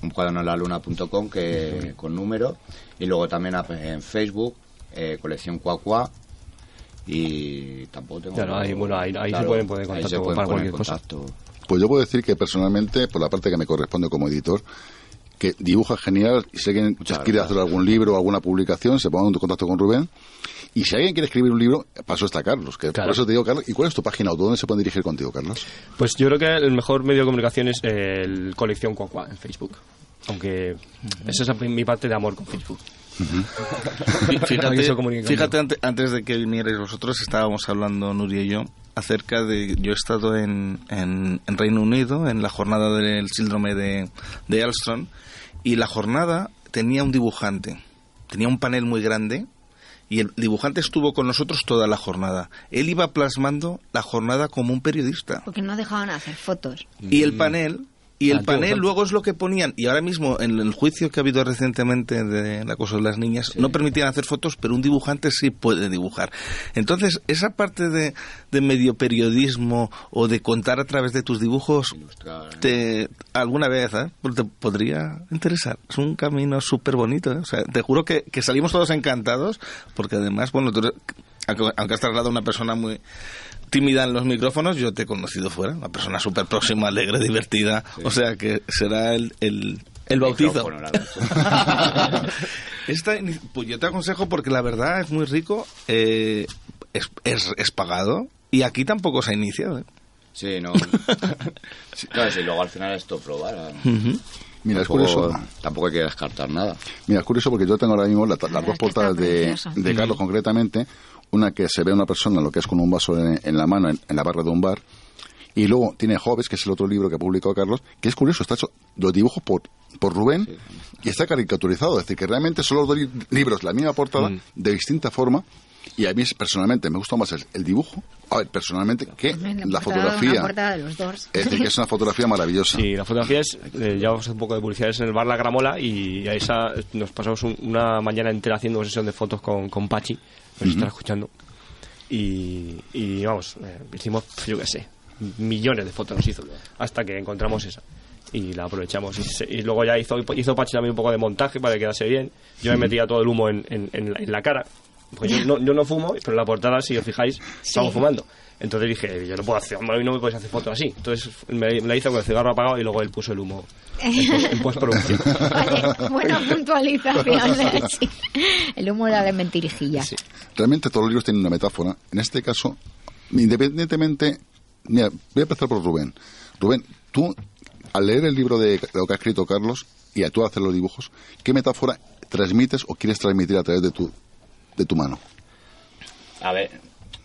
un cuaderno en la luna.com que con número y luego también en Facebook eh, colección Cuacua y tampoco tengo Claro, ahí- bueno, ahí- ahí se pueden poner se contacto pueden para poner cualquier cosa. contacto. Pues yo puedo decir que personalmente, por la parte que me corresponde como editor, que dibuja genial. Y si alguien quiere hacer algún libro o alguna publicación, se ponga en contacto con Rubén. Y si alguien quiere escribir un libro, paso está Carlos. Que Por eso te digo, Carlos, ¿y cuál es tu página o dónde se pueden dirigir contigo, Carlos? Pues yo creo que el mejor medio de comunicación es el Colección Cuacua en Facebook. Aunque esa es mi parte de amor con Facebook. Fíjate, fíjate ante- antes de que vinierais vosotros, estábamos hablando Nuria y yo acerca de. Yo he estado en, en, en Reino Unido en la jornada del síndrome de, de y la jornada tenía un dibujante, tenía un panel muy grande y el dibujante estuvo con nosotros toda la jornada. Él iba plasmando la jornada como un periodista. Porque no dejaban hacer fotos. Y el panel, y el panel luego es lo que ponían, y ahora mismo en el juicio que ha habido recientemente del acoso de las niñas, no permitían hacer fotos, pero un dibujante sí puede dibujar. Entonces, esa parte de, de medio periodismo o de contar a través de tus dibujos, te, alguna vez ¿eh? Pues te podría interesar. Es un camino súper bonito. ¿eh? O sea, te juro que, que salimos todos encantados, porque además, bueno, tú eres- aunque aunque has trasladado a una persona muy tímida en los micrófonos, yo te he conocido fuera, una persona súper próxima, alegre, divertida, o sea que será el, el, el bautizo. Esta pues yo te aconsejo porque la verdad es muy rico, eh, es, es, es pagado y aquí tampoco se ha iniciado. ¿eh? Sí, no. Sí, claro, si luego al final esto probar. Mira, es curioso. Tampoco hay que descartar nada. Mira, es curioso porque yo tengo ahora mismo la- las dos portadas de, de Carlos concretamente. Una que se ve a una persona, lo que es con un vaso en, en la mano, en, en la barra de un bar. Y luego tiene Joves, que es el otro libro que ha publicado Carlos, que es curioso, está hecho los dibujos por, por Rubén y está caricaturizado. Es decir, que realmente son los dos li- libros, la misma portada, Mm. de distinta forma. Y a mí personalmente me gusta más el, el dibujo, a ver, personalmente, que la, fotografía. Una portada de los dos. Es decir, que es una fotografía maravillosa. Sí, la fotografía es, eh, ya vamos a hacer un poco de publicidad, es en el bar La Gramola y a esa nos pasamos un- una mañana entera haciendo una sesión de fotos con, con Pachi, nos Ujú. está escuchando. y, y vamos, eh, hicimos, yo qué sé, millones de fotos nos hizo hasta que encontramos esa y la aprovechamos y, se- y luego ya hizo hizo Pachi también un poco de montaje para que quedase bien yo me metía todo el humo en, en- en la- en la cara pues yo no, yo no fumo pero en la portada si os fijáis estamos fumando entonces dije yo no puedo hacer hoy no me puedes hacer fotos así entonces me, me la hizo con el cigarro apagado y luego él puso el humo en, pos- en postproducción Vale, buena puntualización. ¿eh? Sí. El humo de la mentirijilla. Realmente todos los libros tienen una metáfora. En este caso, independientemente... Mira, voy a empezar por Rubén. Rubén, tú, al leer el libro de lo que ha escrito Carlos y a tú hacer los dibujos, ¿qué metáfora transmites o quieres transmitir a través de tu, de tu mano? A ver,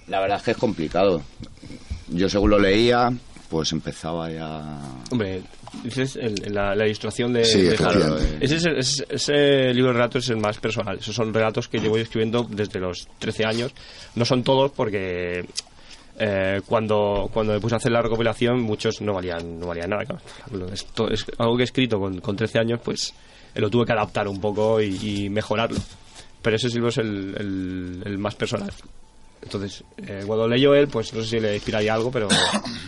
la verdad es que es complicado. Yo según lo leía, pues empezaba ya... Hombre, dices el- la, la ilustración de, Sí, de efectivamente. Harold. Ese, es el- ese- ese libro de relatos es el más personal. Esos son relatos que llevo escribiendo desde los 13 años. No son todos porque eh, cuando, cuando me puse a hacer la recopilación muchos no valían, no valían nada. claro. Esto es algo que he escrito con, con 13 años, pues eh, lo tuve que adaptar un poco y, y mejorarlo. Pero ese libro es el, el- el más personal. Entonces, eh, cuando leyó él, pues no sé si le inspiraría algo, pero,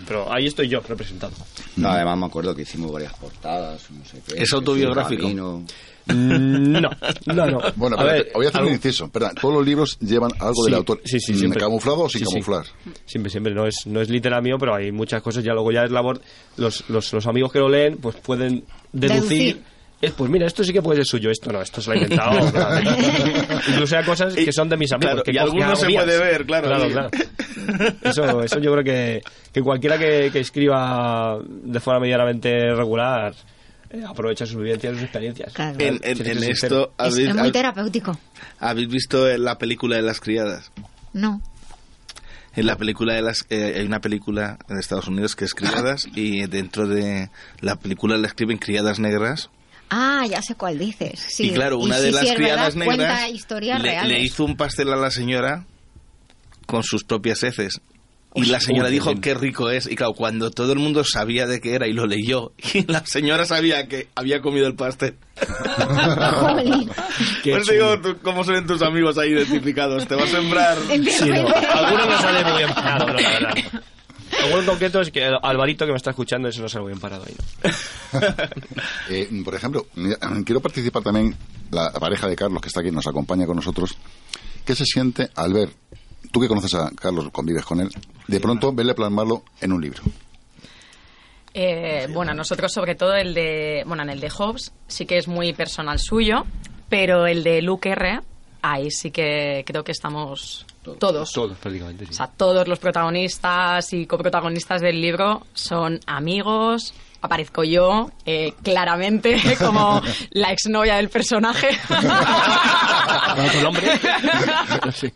pero ahí estoy yo representado. No, además me acuerdo que hicimos varias portadas, no sé qué. ¿Es autobiográfico? Mm, No, no, no. Bueno, A ver, voy a hacer algo- un inciso. Perdón, todos los libros llevan algo del autor. Sí, sí, siempre. ¿Camuflado o sin Sí, sí. camuflar? Siempre, siempre. No es, no es litera mío, pero hay muchas cosas. Ya luego ya es labor. Los, los, los amigos que lo leen, pues pueden deducir. Deducir. Eh, pues mira, esto sí que puede ser suyo, esto no, esto se lo ha inventado. Incluso hay cosas que son de mis amigos. Claro, que y cojo- alguno que se mías. puede ver, claro, Claro, sí. claro. Eso, eso yo creo que, que cualquiera que, que escriba de forma medianamente regular eh, aprovecha sus vivencias y sus experiencias. Claro. En, esto, ¿habéis, es muy terapéutico. habéis visto la película de las criadas? No. En la película de las eh, hay una película en Estados Unidos que es Criadas y dentro de la película le escriben Criadas Negras Ah, ya sé cuál dices. Sí. y claro una sí, de sí, las es criadas verdad, negras historias le, le hizo un pastel a la señora con sus propias heces. Y la señora dijo bien. qué rico es. Y claro cuando todo el mundo sabía de qué era y lo leyó y la señora sabía que había comido el pastel. Pues digo tú, cómo son tus amigos ahí identificados te va a sembrar Sí, no, algunos no sale muy bien. La verdad. Alguno en concreto es que Alvarito que me está escuchando eso no sale bien parado ahí. ¿no? Eh, por ejemplo, quiero participar también la pareja de Carlos que está aquí, nos acompaña con nosotros. ¿Qué se siente al ver, tú que conoces a Carlos, convives con él, de pronto verle plasmarlo en un libro? Eh, bueno, nosotros sobre todo el de, bueno, en el de Hobbes sí que es muy personal suyo, pero el de Luke R, ahí sí que creo que estamos todos. Todos, prácticamente. sí. O sea, todos los protagonistas y coprotagonistas del libro son amigos. Aparezco yo, eh, claramente, como la exnovia del personaje. Con otro nombre. Sí.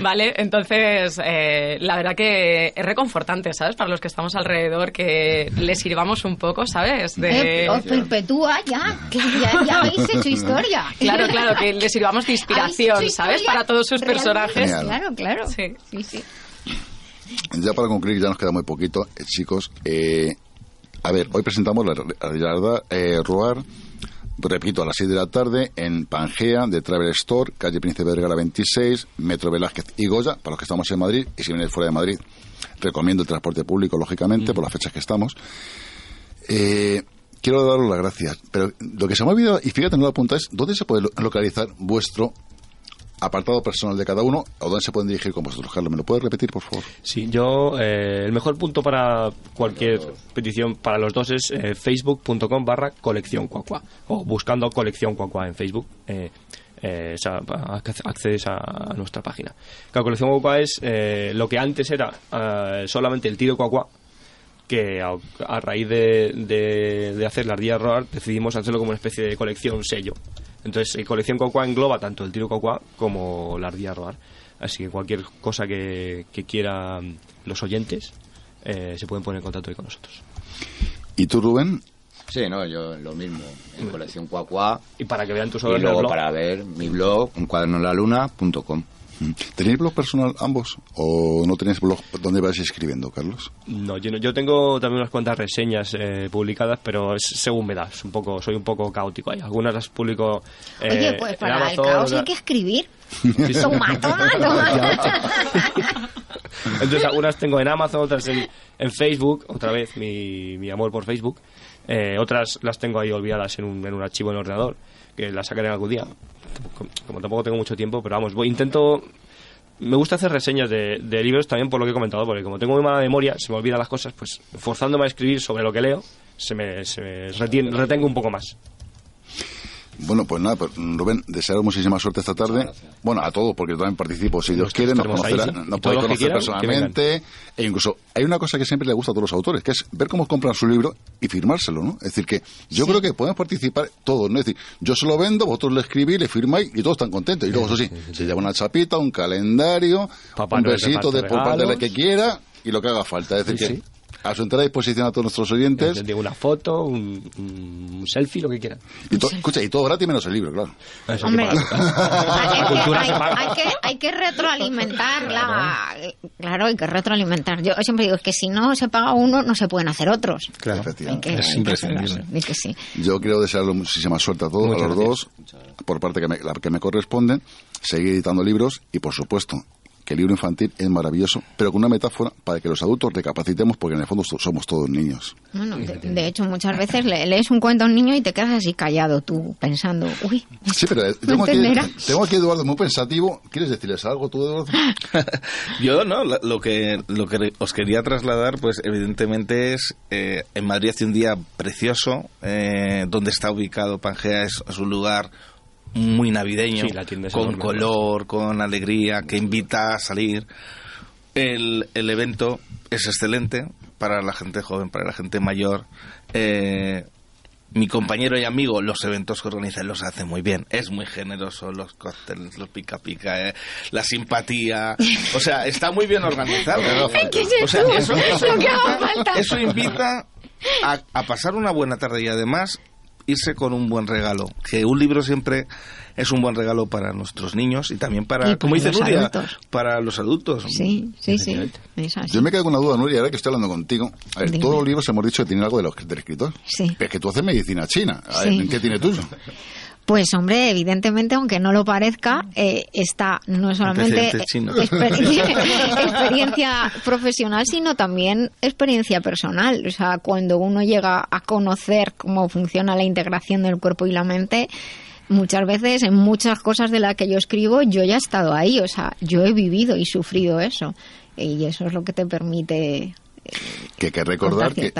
Vale, entonces eh, la verdad que es reconfortante, ¿sabes? Para los que estamos alrededor, que les sirvamos un poco, ¿sabes? De... Eh, os perpetúa ya. ya. Ya habéis hecho historia. Claro, claro, que les sirvamos de inspiración, ¿sabes? Para todos sus realmente. personajes. Genial. Claro, claro. Sí. sí, sí. Ya para concluir, ya nos queda muy poquito, eh, chicos. eh, a ver, hoy presentamos la realidad eh, Roar, repito, a las 6 de la tarde en Pangea, de Travel Store, calle Príncipe Vergara 26, Metro Velázquez y Goya, para los que estamos en Madrid, y si vienes fuera de Madrid, recomiendo el transporte público, lógicamente, por las fechas que estamos. Eh, quiero daros las gracias, pero lo que se me ha olvidado, y fíjate, no lo apuntáis, ¿dónde se puede lo- localizar vuestro apartado personal de cada uno o dónde se pueden dirigir con vosotros, Carlos? ¿Me lo puedes repetir, por favor? Sí, yo eh, el mejor punto para cualquier petición para los dos es eh, facebook.com barra colección cuacua o buscando colección cuacua en Facebook. Eh, eh, accedes a, nuestra página. La colección cuacua es eh, lo que antes era eh, solamente el tiro cuacua que a, raíz de, de, de hacer la ardilla roar decidimos hacerlo como una especie de colección, sello. Entonces, eh, colección Cocoa engloba tanto el tiro Cocoa como la ardilla roar. Así que cualquier cosa que, que quieran los oyentes eh, se pueden poner en contacto ahí con nosotros. ¿Y tú, Rubén? Sí, no, yo lo mismo, en colección Cuacua. Y para que vean tus Y obras en el luego blog. para ver mi blog, un cuaderno en la luna.com. Mm. ¿Tenéis blog personal ambos o no tenéis blog donde vais escribiendo, Carlos? No, yo, no- yo tengo también unas cuantas reseñas eh, publicadas, pero es según me da. Es un poco, soy un poco caótico ahí. Algunas las publico. eh, Oye, pues en para el Amazon, caos hay que escribir. Toma, toma, toma. Entonces algunas tengo en Amazon, otras en, en Facebook, otra vez mi, mi amor por Facebook. Eh, otras las tengo ahí olvidadas en un, en un archivo en el ordenador, que las sacaré algún día. Como, tampoco tengo mucho tiempo, pero vamos, voy, intento... Me gusta hacer reseñas de, libros también por lo que he comentado, porque como tengo muy mala memoria, se me olvidan las cosas, pues forzándome a escribir sobre lo que leo, se me, se me retengo un poco más. Bueno, pues nada, pues, Rubén, desearos muchísima suerte esta tarde. Bueno, a todos, porque yo también participo. Si Dios quiere, nos estaremos ahí, conocerá, sí. nos podéis conocer quieran, personalmente. E incluso hay una cosa que siempre le gusta a todos los autores, que es ver cómo compran su libro y firmárselo, ¿no? Es decir, que yo creo que podemos participar todos, ¿no? Es decir, yo se lo vendo, vosotros le escribís, le firmáis y todos están contentos. Y luego, eso sí, se lleva una chapita, un calendario, Papá un Noel besito de por parte de la que quiera y lo que haga falta. Es decir, que a su entera disposición a todos nuestros oyentes. Digo, una foto, un, un selfie, lo que quieran. Y to- escucha, y todo gratis menos el libro, claro. Hombre, hay, que- hay- se paga. hay que, hay que retroalimentar la... Claro, hay que retroalimentar. Yo siempre digo que si no se paga uno, no se pueden hacer otros. Claro, efectivamente. que así, di que sí. Yo quiero desearle muchísima suerte a todos, Muchas a los dos, por parte que me, la que me corresponde, seguir editando libros y, por supuesto, que el libro infantil es maravilloso, pero con una metáfora para que los adultos recapacitemos, porque en el fondo so- somos todos niños. Bueno, de, de hecho, muchas veces le- lees un cuento a un niño y te quedas así callado tú, pensando, uy, Sí, pero eh, ¿No tengo aquí, entenderá? tengo aquí a Eduardo muy pensativo. ¿Quieres decirles algo tú, Eduardo? Yo no, lo que lo que os quería trasladar, pues evidentemente es eh, en Madrid hace un día precioso, eh, donde está ubicado Pangea es, es un lugar muy navideño, Sí, la tienda es con enorme. color, con alegría, que invita a salir. El, el evento es excelente para la gente joven, para la gente mayor. Eh, mi compañero y amigo los eventos que organiza los hace muy bien. Es muy generoso, los cócteles, los pica pica, eh, la simpatía. O sea, está muy bien organizado. ¿Qué es O sea, eso? eso, eso invita a, a pasar una buena tarde y además irse con un buen regalo. Que un libro siempre es un buen regalo para nuestros niños y también para, Y como dice Nuria, adultos. para los adultos. sí, sí, sí, es así. Yo me quedo con una duda, Nuria, ahora que estoy hablando contigo. A ver, Dime. todos los libros hemos dicho que tienen algo de los, del escritor. Sí. Pero es que tú haces medicina china. A ver, Sí. ¿en ¿Qué tiene tuyo? Pues hombre, evidentemente, aunque no lo parezca, eh, está no solamente experiencia, experiencia profesional, sino también experiencia personal. O sea, cuando uno llega a conocer cómo funciona la integración del cuerpo y la mente, muchas veces en muchas cosas de las que yo escribo, yo ya he estado ahí. O sea, yo he vivido y sufrido eso. Y eso es lo que te permite Que hay que recordar que,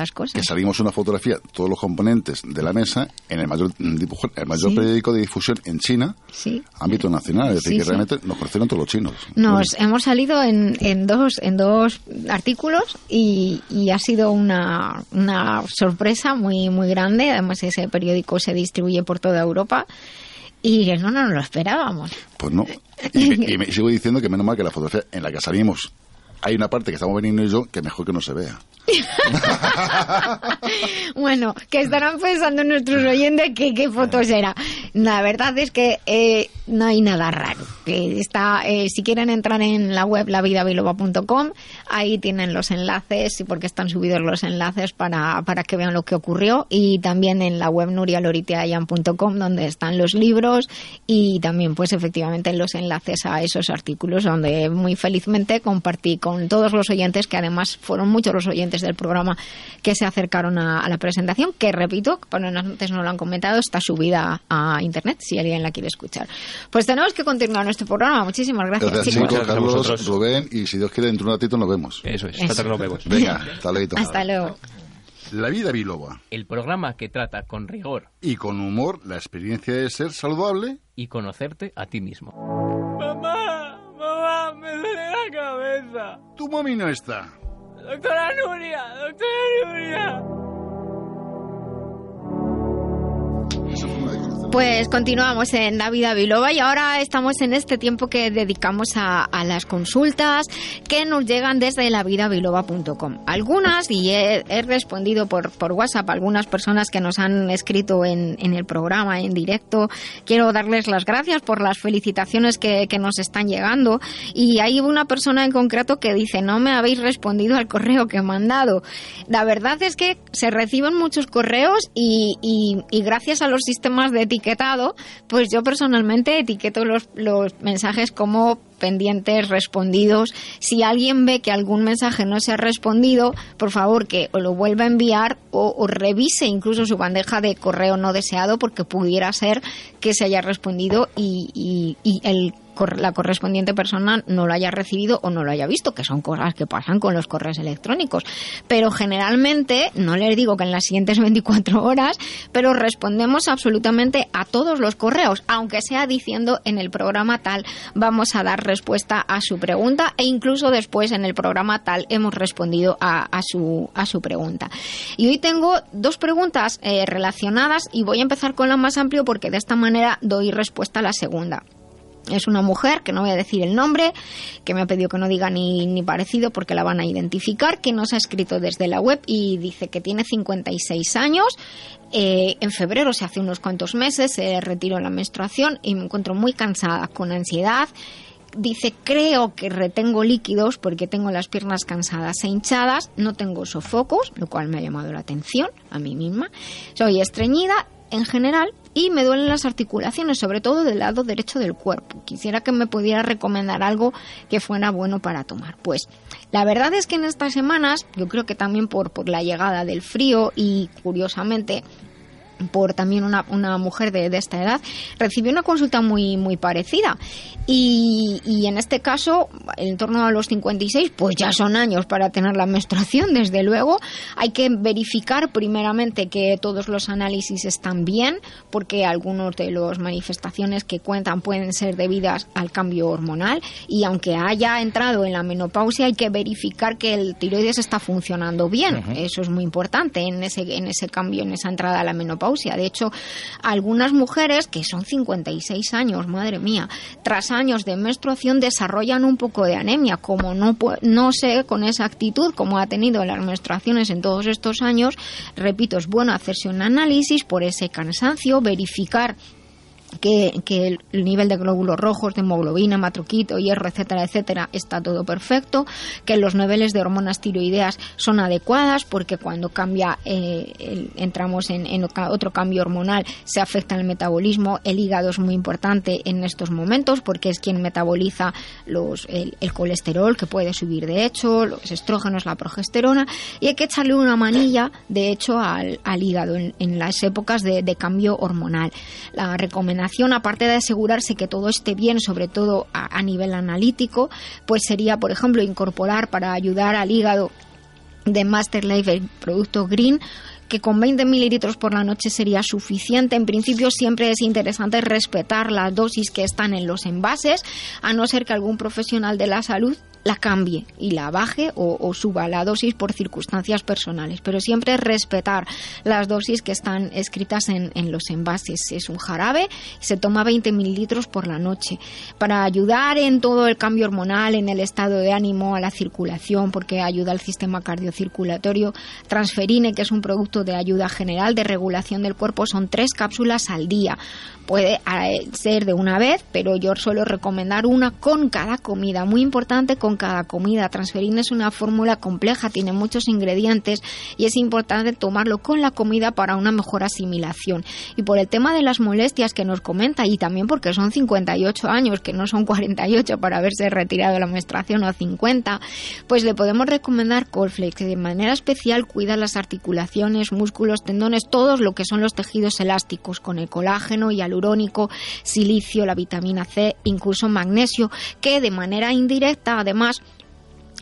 salimos una fotografía, todos los componentes de la mesa, en el mayor dibujo, el mayor Sí. periódico de difusión en China, Sí. ámbito nacional. Es decir, que realmente nos conocieron todos los chinos. Nos hemos salido en, en dos en dos artículos y, y ha sido una, una sorpresa muy muy grande. Además ese periódico se distribuye por toda Europa y no nos lo esperábamos. Pues no. Y me, y me sigo diciendo que menos mal que la fotografía en la que salimos hay una parte que estamos veniendo y yo que mejor que no se vea. Bueno, que estarán pensando nuestros oyentes que qué fotos era. La verdad es que eh, no hay nada raro. Está, eh, si quieren entrar en la web lavidabiloba.com, ahí tienen los enlaces, y porque están subidos los enlaces para, para que vean lo que ocurrió. Y también en la web nurialoriteayan.com, donde están los libros y también, pues efectivamente, los enlaces a esos artículos, donde muy felizmente compartí con todos los oyentes, que además fueron muchos los oyentes del programa que se acercaron a, a la presentación, que repito, bueno, antes no lo han comentado, está subida a internet si alguien la quiere escuchar. Pues tenemos que continuar nuestro programa. Muchísimas gracias, Gracias, chicos. chicos, Gracias a Carlos, vosotros. Rubén, y si Dios quiere, dentro de un ratito nos vemos. Eso es, Eso. tarde nos vemos. Venga, hasta luego. Hasta luego. La vida biloba. El programa que trata con rigor Y con humor la experiencia de ser saludable. y conocerte a ti mismo. Mamá, mamá, me duele la cabeza. Tu mami no está. Doctora Nuria, doctora Nuria. Pues continuamos en La Vida Biloba y ahora estamos en este tiempo que dedicamos a, a las consultas que nos llegan desde lavidabiloba.com. Algunas, y he, he respondido por, por WhatsApp algunas personas que nos han escrito en, en el programa en directo. Quiero darles las gracias por las felicitaciones que, que nos están llegando. Y hay una persona en concreto que dice, no me habéis respondido al correo que he mandado. La verdad es que se reciben muchos correos y, y- y gracias a los sistemas de etiqueta etiquetado, pues yo personalmente etiqueto los, los mensajes como pendientes, respondidos. Si alguien ve que algún mensaje no se ha respondido, por favor que o lo vuelva a enviar o, revise incluso su bandeja de correo no deseado porque pudiera ser que se haya respondido y, y el la correspondiente persona no lo haya recibido o no lo haya visto, que son cosas que pasan con los correos electrónicos. Pero generalmente, no les digo que en las siguientes 24 horas, pero respondemos absolutamente a todos los correos, aunque sea diciendo en el programa tal vamos a dar respuesta a su pregunta e incluso después en el programa tal hemos respondido a, su, a su pregunta. Y hoy tengo dos preguntas eh, relacionadas y voy a empezar con la más amplio porque de esta manera doy respuesta a la segunda. Es una mujer, que no voy a decir el nombre, que me ha pedido que no diga ni, ni parecido porque la van a identificar, que nos ha escrito desde la web y dice que tiene 56 años. Eh, en febrero, o hace unos cuantos meses, se retiró la menstruación y me encuentro muy cansada, con ansiedad. Dice, creo que retengo líquidos porque tengo las piernas cansadas e hinchadas, no tengo sofocos, lo cual me ha llamado la atención a mí misma. Soy estreñida en general y me duelen las articulaciones, sobre todo del lado derecho del cuerpo. Quisiera que me pudiera recomendar algo que fuera bueno para tomar. Pues la verdad es que en estas semanas, yo creo que también por, por la llegada del frío y curiosamente por también una, una mujer de, de, esta edad, recibió una consulta muy, muy parecida. Y, y, en este caso, en torno a los 56, pues ya son años para tener la menstruación, desde luego. Hay que verificar primeramente que todos los análisis están bien, porque algunos de las manifestaciones que cuentan pueden ser debidas al cambio hormonal. Y aunque haya entrado en la menopausia, hay que verificar que el tiroides está funcionando bien. Eso es muy importante en ese, en ese cambio, en esa entrada a la menopausia de hecho, algunas mujeres que son 56 años, madre mía, tras años de menstruación desarrollan un poco de anemia. Como no, no sé con esa actitud cómo ha tenido las menstruaciones en todos estos años, repito, es bueno hacerse un análisis por ese cansancio, verificar que, el nivel de glóbulos rojos, de hemoglobina, matroquito, hierro, etcétera, etcétera, está todo perfecto, que los niveles de hormonas tiroideas son adecuadas, porque cuando cambia, eh, entramos en, otro cambio hormonal, se afecta el metabolismo. El hígado es muy importante en estos momentos, porque es quien metaboliza los, el, colesterol, que puede subir de hecho, los estrógenos, la progesterona, y hay que echarle una manilla, de hecho, al, hígado en, las épocas de, de cambio hormonal. La recomendación aparte de asegurarse que todo esté bien, sobre todo a, nivel analítico, pues sería, por ejemplo, incorporar para ayudar al hígado de Master Life el producto Green que con 20 mililitros por la noche sería suficiente. En principio siempre es interesante respetar las dosis que están en los envases, a no ser que algún profesional de la salud la cambie y la baje o, suba la dosis por circunstancias personales, pero siempre respetar las dosis que están escritas en, los envases. Es un jarabe, se toma 20 mililitros por la noche para ayudar en todo el cambio hormonal, en el estado de ánimo, a la circulación, porque ayuda al sistema cardiocirculatorio. Transferine, que es un producto de ayuda general de regulación del cuerpo, son tres cápsulas al día. Puede eh, ser de una vez, pero yo suelo recomendar una con cada comida. Muy importante con cada comida. Transferina es una fórmula compleja, tiene muchos ingredientes y es importante tomarlo con la comida para una mejor asimilación. Y por el tema de las molestias que nos comenta y también porque son 58 años, que no son 48 para haberse retirado la menstruación o 50, pues le podemos recomendar Colflex, que de manera especial cuida las articulaciones, músculos, tendones, todos lo que son los tejidos elásticos, con el colágeno, hialurónico, silicio, la vitamina C, incluso magnesio, que de manera indirecta además más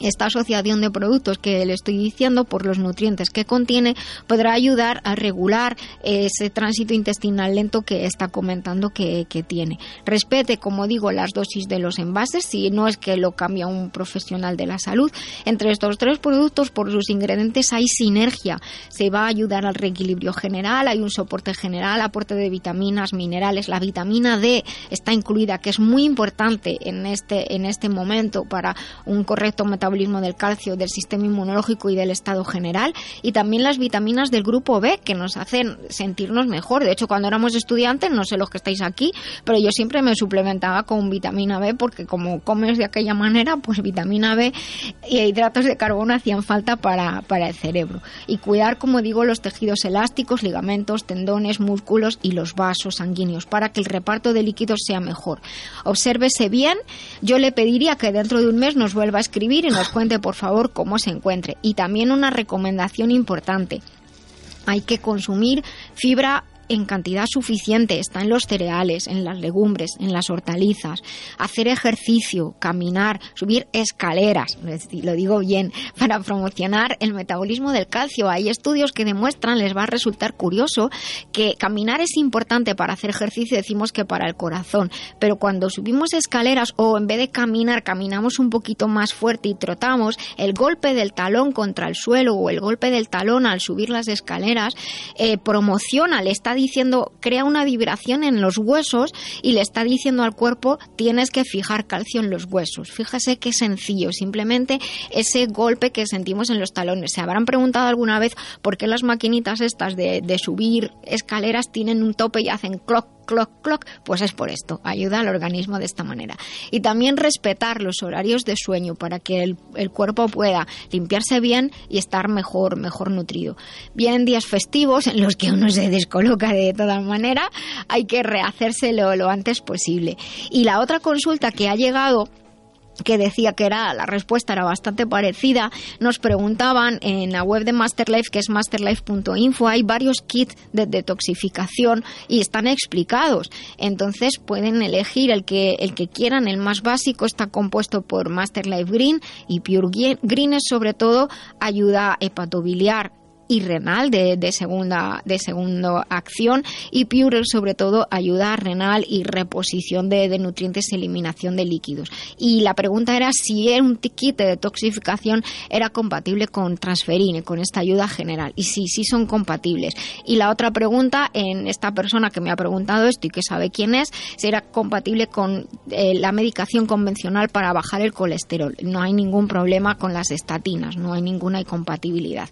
esta asociación de productos que le estoy diciendo por los nutrientes que contiene podrá ayudar a regular ese tránsito intestinal lento que está comentando que, tiene. Respete, como digo, las dosis de los envases, si no es que lo cambia un profesional de la salud. Entre estos tres productos, por sus ingredientes, hay sinergia. Se va a ayudar al reequilibrio general, hay un soporte general, aporte de vitaminas, minerales. La vitamina D está incluida, que es muy importante en este, en este momento para un correcto metabolismo metabolismo del calcio, del sistema inmunológico y del estado general. Y también las vitaminas del grupo B que nos hacen sentirnos mejor. De hecho, cuando éramos estudiantes, no sé los que estáis aquí, pero yo siempre me suplementaba con vitamina B porque como comes de aquella manera, pues vitamina B y hidratos de carbono hacían falta para, para el cerebro. Y cuidar, como digo, los tejidos elásticos, ligamentos, tendones, músculos y los vasos sanguíneos para que el reparto de líquidos sea mejor. Obsérvese bien. Yo le pediría que dentro de un mes nos vuelva a escribir y nos cuente, por favor, cómo se encuentre. Y también una recomendación importante. Hay que consumir fibra en cantidad suficiente, está en los cereales, en las legumbres, en las hortalizas, hacer ejercicio, caminar, subir escaleras, lo digo bien, para promocionar el metabolismo del calcio. Hay estudios que demuestran, les va a resultar curioso, que caminar es importante para hacer ejercicio, decimos que para el corazón, pero cuando subimos escaleras o en vez de caminar, caminamos un poquito más fuerte y trotamos, el golpe del talón contra el suelo o el golpe del talón al subir las escaleras eh, promociona el estado diciendo, crea una vibración en los huesos y le está diciendo al cuerpo, tienes que fijar calcio en los huesos. Fíjese qué sencillo, simplemente ese golpe que sentimos en los talones. ¿Se habrán preguntado alguna vez por qué las maquinitas estas de, de subir escaleras tienen un tope y hacen cloc, cloc, cloc, pues es por esto, ayuda al organismo de esta manera. Y también respetar los horarios de sueño para que el, cuerpo pueda limpiarse bien y estar mejor, mejor nutrido. Bien, días festivos en los que uno se descoloca de todas maneras, hay que rehacérselo lo antes posible. Y la otra consulta que ha llegado que decía que era la respuesta era bastante parecida, nos preguntaban en la web de Masterlife, que es masterlife.info, hay varios kits de detoxificación y están explicados. Entonces pueden elegir el que el que quieran, el más básico está compuesto por Masterlife Green y Pure Green es sobre todo ayuda hepatobiliar y renal de, segunda de segunda acción. Y Pure sobre todo ayuda renal y reposición de, de, nutrientes y eliminación de líquidos. Y la pregunta era si un kit de detoxificación era compatible con transferine con esta ayuda general. Y sí sí son compatibles. Y la otra pregunta en esta persona que me ha preguntado esto y que sabe quién es si era compatible con eh, la medicación convencional para bajar el colesterol. No hay ningún problema con las estatinas no hay ninguna incompatibilidad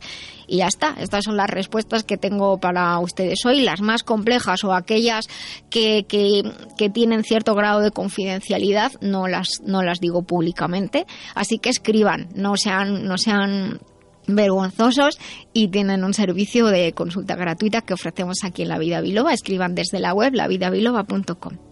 y ya está. Estas son las respuestas que tengo para ustedes hoy, las más complejas o aquellas que, que, tienen cierto grado de confidencialidad, no las, no las digo públicamente. Así que escriban, no sean, no sean vergonzosos y tienen un servicio de consulta gratuita que ofrecemos aquí en La Vida Biloba. Escriban desde la web lavidabiloba.com.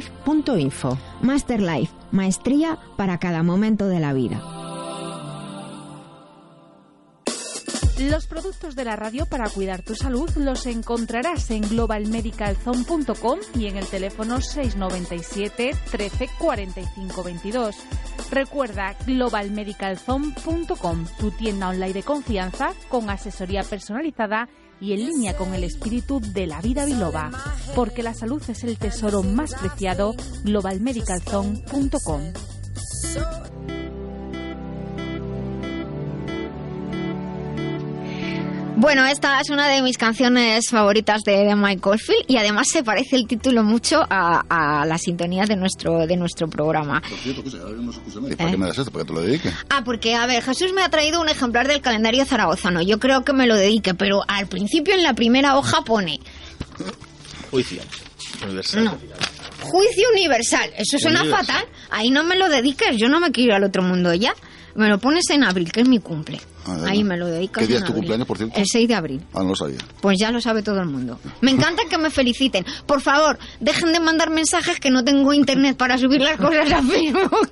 masterlife.info. Masterlife, maestría para cada momento de la vida. Los productos de la radio para cuidar tu salud los encontrarás en globalmedicalzone.com y en el teléfono 697 13 45 22. Recuerda globalmedicalzone.com, tu tienda online de confianza con asesoría personalizada y en línea con el espíritu de la vida biloba, porque la salud es el tesoro más preciado, globalmedicalzone.com. Bueno, esta es una de mis canciones favoritas de, de Michael Field y además se parece el título mucho a, a la sintonía de nuestro de nuestro programa. Por cierto, cosa, ahora no ¿Eh? ¿Para qué me das esto? ¿Para que te lo dedique? Ah, porque, a ver, Jesús me ha traído un ejemplar del calendario zaragozano. Yo creo que me lo dedique, pero al principio en la primera hoja pone... Juicio universal. No. Juicio universal. Eso suena Universal. fatal. Ahí no me lo dediques. Yo no me quiero ir al otro mundo ya. Me lo pones en abril, que es mi cumple. Ah. Ahí me lo dedicas ¿Qué día es tu abril. cumpleaños, por cierto? El 6 de abril. Ah, no lo sabía. Pues ya lo sabe todo el mundo. Me encanta que me feliciten. Por favor, dejen de mandar mensajes que no tengo internet para subir las cosas a Facebook.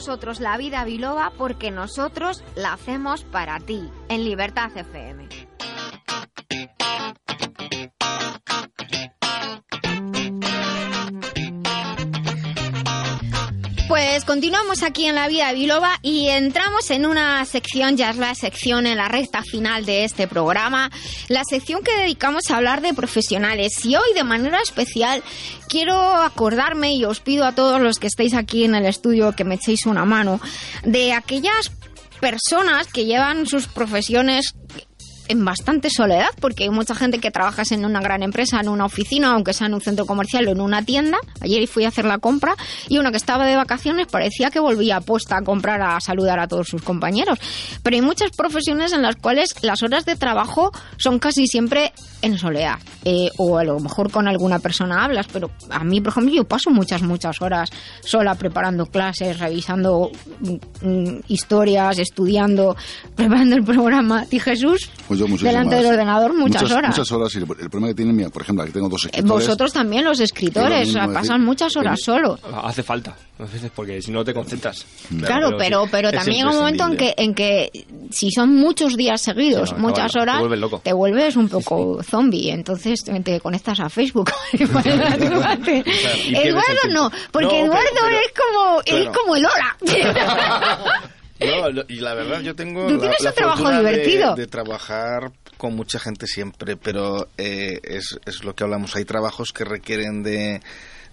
Nosotros la vida biloba porque nosotros la hacemos para ti, en Libertad FM. Continuamos aquí en la vida biloba y entramos en una sección, ya es la sección en la recta final de este programa, la sección que dedicamos a hablar de profesionales. Y hoy de manera especial quiero acordarme y os pido a todos los que estéis aquí en el estudio que me echéis una mano de aquellas personas que llevan sus profesiones en bastante soledad, porque hay mucha gente que trabaja en una gran empresa, en una oficina, aunque sea en un centro comercial o en una tienda. Ayer fui a hacer la compra y uno que estaba de vacaciones parecía que volvía a posta a comprar, a saludar a todos sus compañeros. Pero hay muchas profesiones en las cuales las horas de trabajo son casi siempre en soledad. Eh, o a lo mejor con alguna persona hablas, pero a mí, por ejemplo, yo paso muchas, muchas horas sola preparando clases, revisando mm, mm, historias, estudiando, preparando el programa. ¿Y Jesús? Pues yo delante del ordenador muchas, horas. Muchas horas. Y el problema que tiene, por ejemplo, aquí tengo dos Eh, escritores. Vosotros también, los escritores, o sea, mismo pasan decir, muchas horas solo. Hace falta, a veces, porque si no te concentras. Claro, pero, pero también llega un momento en que, en que si son muchos días seguidos, no, muchas te horas, vuelves loco. te vuelves un poco zombie. Entonces te- conectas a Facebook. Eduardo no, porque No, Eduardo pero- es como es como el. No, lo- y la verdad, yo tengo Tú tienes la un trabajo de- divertido. De, trabajar con mucha gente siempre, pero eh, es, es lo que hablamos. Hay trabajos que requieren de,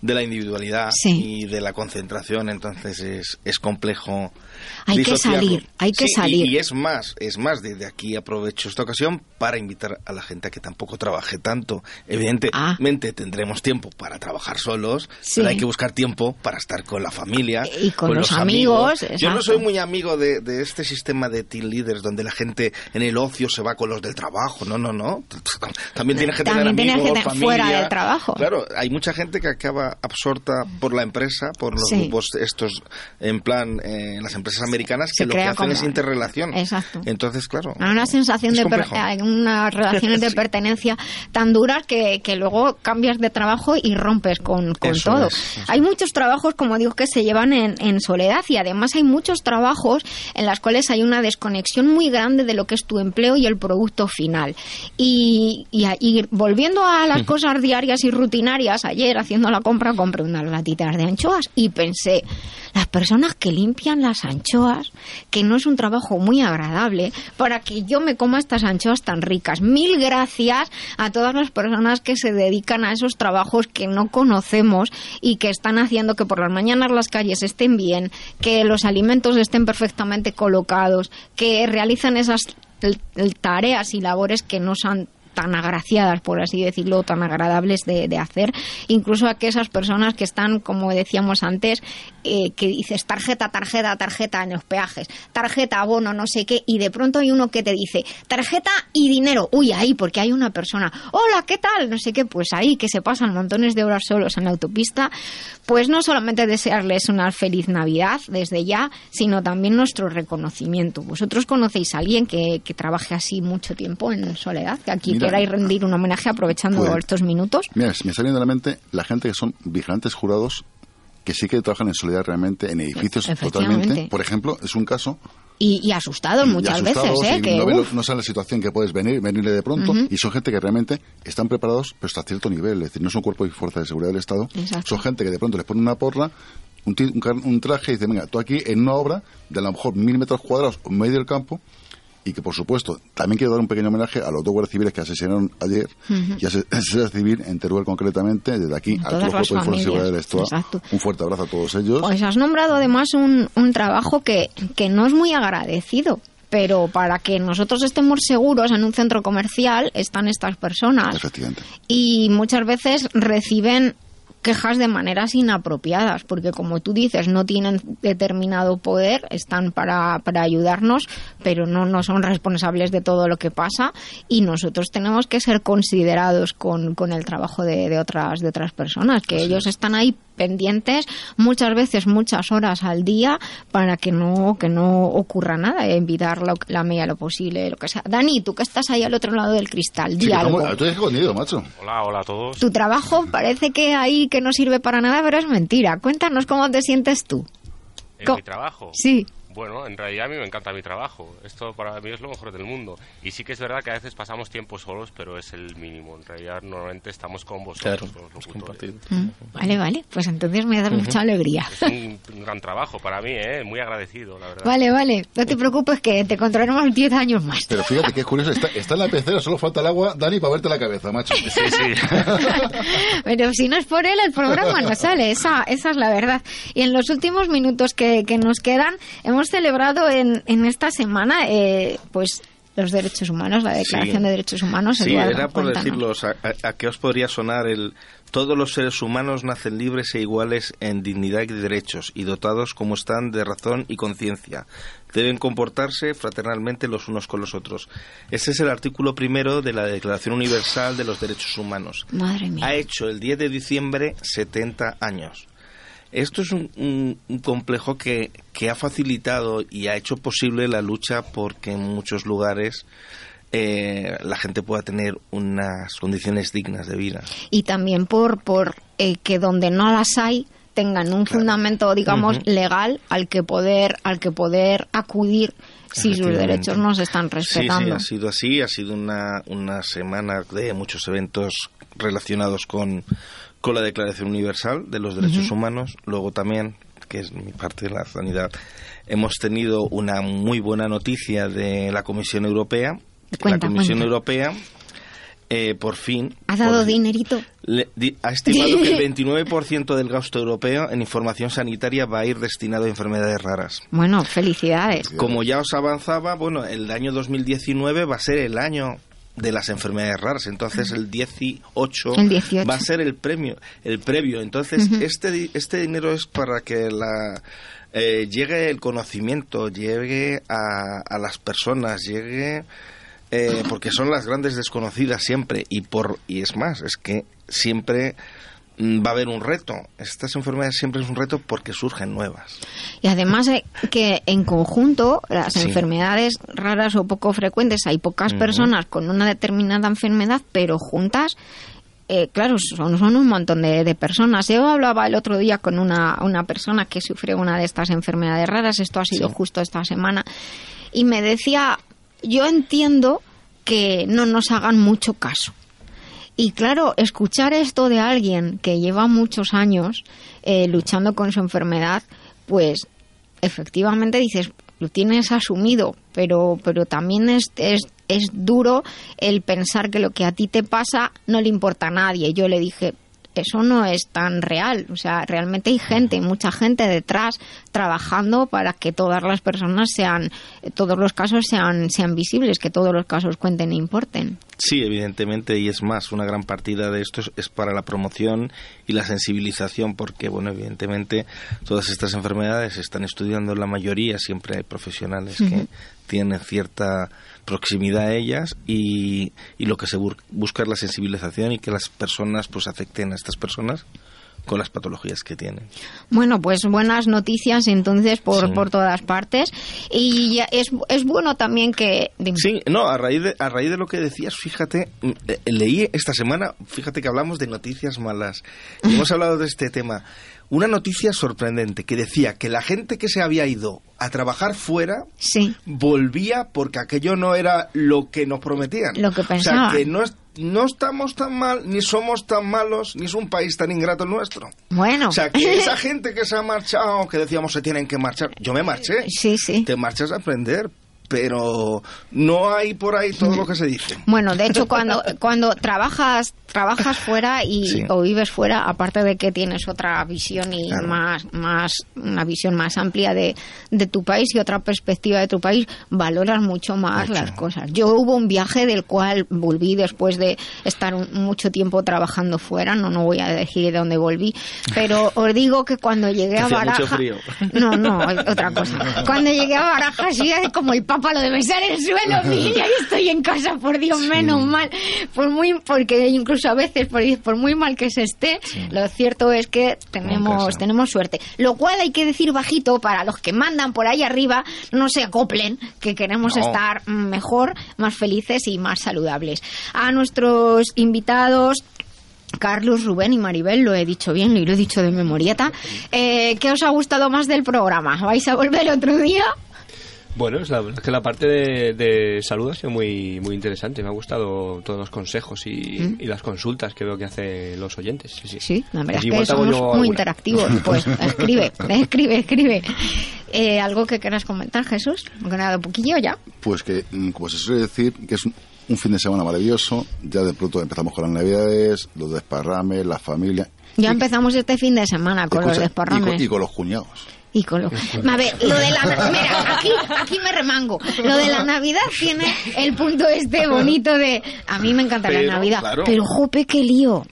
de la individualidad Sí. y de la concentración, entonces es, es complejo. Hay que salir, hay que Sí, y- salir. Y, es más, es más, desde aquí aprovecho esta ocasión para invitar a la gente a que tampoco trabaje tanto. Evidentemente tendremos tiempo para trabajar solos, Sí. pero hay que buscar tiempo para estar con la familia. Y con los amigos, Yo no soy muy amigo de, de este sistema de team leaders donde la gente en el ocio se va con los del trabajo. No, no, no. También tienes que tener También tienes amigos, que tener familia. fuera del trabajo. Claro, hay mucha gente que acaba absorta por la empresa, por los Sí. grupos estos, en plan, eh, las empresas americanas, Se que lo que hacen como- es interrelación. Exacto. Entonces, claro. Hay una sensación de per- hay unas relaciones de pertenencia tan duras que, que luego cambias de trabajo y rompes con, con Eso todo. es, Hay muchos trabajos, como digo, que se llevan en, en soledad y además hay muchos trabajos en los cuales hay una desconexión muy grande de lo que es tu empleo y el producto final. Y, y, y volviendo a las cosas diarias y rutinarias, ayer haciendo la compra compré unas latitas de anchoas y pensé, las personas que limpian las anchoas, que no es un trabajo muy agradable, para que yo me coma estas anchoas tan ricas. Mil gracias a todas las personas que se dedican a esos trabajos que no conocemos y que están haciendo que por las mañanas las calles estén bien, que los alimentos estén perfectamente colocados, que realizan esas tareas y labores que no son tan agraciadas, por así decirlo, tan agradables de, de hacer, incluso a que esas personas que están, como decíamos antes, eh, que dices tarjeta, tarjeta, tarjeta en los peajes, tarjeta, abono, no sé qué, y de pronto hay uno que te dice tarjeta y dinero, uy, ahí, porque hay una persona, hola, ¿qué tal? No sé qué, pues ahí que se pasan montones de horas solos en la autopista, pues no solamente desearles una feliz Navidad desde ya, sino también nuestro reconocimiento. ¿Vosotros conocéis a alguien que, que trabaje así mucho tiempo en soledad? Que aquí Mira. queráis rendir un homenaje aprovechando Pues- estos minutos. Mira, me viendo a la mente la gente que son vigilantes jurados que sí que trabajan en soledad realmente en edificios totalmente. Por ejemplo, es un caso Y, y asustados y muchas asustados veces, ¿eh? y Que, no, ven no saben la situación que puedes venir, venirle de pronto y son gente que realmente están preparados pero hasta cierto nivel, es decir, no son cuerpo y fuerza de seguridad del Estado, Exacto. son gente que de pronto les pone una porra, un, un un traje y dice, venga, tú aquí en una obra de a lo mejor mil metros cuadrados en medio del campo y que por supuesto también quiero dar un pequeño homenaje a los dos guardias civiles que asesinaron ayer Ujú. y a ese- a ese civil en Teruel concretamente desde aquí a y fuerzas de seguridad del. Estado un fuerte abrazo a todos ellos Pues has nombrado además un, un trabajo que, que no es muy agradecido. Pero para que nosotros estemos seguros en un centro comercial están estas personas efectivamente y muchas veces reciben quejas de maneras inapropiadas, porque como tú dices, no tienen determinado poder, están para, para ayudarnos, pero no, no son responsables de todo lo que pasa y nosotros tenemos que ser considerados con, con el trabajo de, de otras, de otras personas, que ellos están ahí pendientes muchas veces muchas horas al día para que no que no ocurra nada evitar lo- la medida de lo posible lo que sea Dani tú que estás ahí al otro lado del cristal di Sí, algo tú eres escondido, macho Hola, hola a todos. tu trabajo parece que ahí que no sirve para nada, pero es mentira. Cuéntanos cómo te sientes tú. en mi trabajo. Sí. Bueno, en realidad a mí me encanta mi trabajo. Esto para mí es lo mejor del mundo. Y sí que es verdad que a veces pasamos tiempo solos, pero es el mínimo. En realidad normalmente estamos con vosotros, con los locutores. Mm, Vale, vale. Pues entonces me da mucha alegría. Es un, un gran trabajo para mí, ¿eh? Muy agradecido, la verdad. Vale, vale. No te preocupes que te encontraremos 10 años más. Pero fíjate que es curioso, está, está en la pecera, solo falta el agua, Dani, para verte la cabeza, macho. Sí, sí. Pero si no es por él, el programa no sale. Esa, esa es la verdad. Y en los últimos minutos que, que nos quedan, hemos celebrado en, en esta semana, eh, pues los derechos humanos, la Declaración Sí. de Derechos Humanos. Sí, Eduardo, era por cuéntanos. decirlos. A, a- a qué os podría sonar el todos los seres humanos nacen libres e iguales en dignidad y derechos y dotados como están de razón y conciencia. Deben comportarse fraternalmente los unos con los otros. Ese es el artículo primero de la Declaración Universal de los Derechos Humanos. Madre mía. Ha hecho el 10 de diciembre 70 años. Esto es un, un- un complejo que, que ha facilitado y ha hecho posible la lucha porque en muchos lugares eh, la gente pueda tener unas condiciones dignas de vida. Y también por, por eh, que donde no las hay tengan un fundamento, digamos, legal al que poder, al que poder acudir si sus derechos no se están Sí, sí, respetando. ha sido así. Ha sido una, una semana de muchos eventos relacionados con, con la Declaración Universal de los Derechos Ujú. Humanos. Luego también, que es mi parte de la sanidad, hemos tenido una muy buena noticia de la Comisión Europea. Cuenta, la Comisión cuenta. Europea, eh, por fin, ¿Has dado por- dinerito? le- di- ha estimado que el 29% del gasto europeo en información sanitaria va a ir destinado a enfermedades raras. Bueno, felicidades. Como ya os avanzaba, bueno, el año 2019 va a ser el año de las enfermedades raras, entonces el 18, El 18. va a ser el premio, el previo. Entonces este este dinero es para que la eh, llegue el conocimiento, llegue a, a las personas, llegue eh, porque son las grandes desconocidas siempre y por y es más, es que siempre va a haber un reto. Estas enfermedades siempre es un reto porque surgen nuevas. Y además que en conjunto las Sí. enfermedades raras o poco frecuentes, hay pocas personas con una determinada enfermedad, pero juntas, eh, claro, son, son un montón de, de personas. Yo hablaba el otro día con una, una persona que sufre una de estas enfermedades raras, esto ha sido Sí. justo esta semana, y me decía, yo entiendo que no nos hagan mucho caso. Y claro, escuchar esto de alguien que lleva muchos años eh, luchando con su enfermedad, pues efectivamente dices, lo tienes asumido, pero, pero también es, es, es duro el pensar que lo que a ti te pasa no le importa a nadie. Yo le dije, eso no es tan real. O sea, realmente hay gente, mucha gente detrás trabajando para que todas las personas sean, todos los casos sean, sean visibles, que todos los casos cuenten e importen. Sí, evidentemente, y es más, una gran partida de esto es, es para la promoción y la sensibilización, porque, bueno, evidentemente, todas estas enfermedades se están estudiando la mayoría, siempre hay profesionales que tienen cierta proximidad a ellas y, y lo que se busca es la sensibilización y que las personas pues acepten a estas personas con las patologías que tienen. Bueno, pues buenas noticias entonces por, Sí. por todas partes. Y ya es, es bueno también que... Sí, no, a raíz de, a raíz de lo que decías, fíjate, mm, eh, leí esta semana, fíjate que hablamos de noticias malas. Y hemos hablado de este tema. Una noticia sorprendente que decía que la gente que se había ido a trabajar fuera volvía porque aquello no era lo que nos prometían. Lo que O pensaban. sea, que no, es- no estamos tan mal, ni somos tan malos, ni es un país tan ingrato el nuestro. Bueno. O sea, que esa gente que se ha marchado, que decíamos se tienen que marchar, yo me marché. Sí, sí. Te marchas a aprender, pero no hay por ahí todo lo que se dice. Bueno, de hecho, cuando, cuando trabajas trabajas fuera y Sí. o vives fuera, aparte de que tienes otra visión y Claro. más, más una visión más amplia de, de tu país y otra perspectiva de tu país, valoras mucho más las cosas. Yo hubo un viaje del cual volví después de estar un- mucho tiempo trabajando fuera, no, no voy a decir de dónde volví, pero os digo que cuando llegué a Baraja... mucho frío. No, no, otra cosa. Cuando llegué a Barajas, sí, como el papa lo de besar el suelo, mira, y estoy en casa, por Dios, menos mal. Por muy, porque incluso a veces, por, por muy mal que se esté, lo cierto es que En tenemos, tenemos suerte. Lo cual hay que decir bajito para los que mandan por ahí arriba, no se acoplen, que queremos No. estar mejor, más felices y más saludables. A nuestros invitados, Carlos, Rubén y Maribel, lo he dicho bien y lo he dicho de memorieta. Eh, ¿Qué os ha gustado más del programa? ¿Vais a volver otro día? Bueno, es, la, es que la parte de, de, salud ha sido muy, muy interesante. Me ha gustado todos los consejos y, ¿Mm? y las consultas que veo que hacen los oyentes. Sí, sí. sí la verdad es que somos muy alguna. interactivos. Pues escribe, escribe, escribe. Eh, ¿Algo que quieras comentar, Jesús? Porque me ha dado un poquillo ya. Pues que, como se suele decir, que es un, un fin de semana maravilloso. Ya de pronto empezamos con las navidades, los desparrames, la familia. Ya y, empezamos este fin de semana con escucha, los desparrames. Y con, y con los cuñados. Y con lo... A ver, lo de la... Mira, aquí, aquí me remango. Lo de la Navidad tiene el punto este bonito de... A mí me encanta pero, la Navidad. Claro. Pero, jope, qué lío.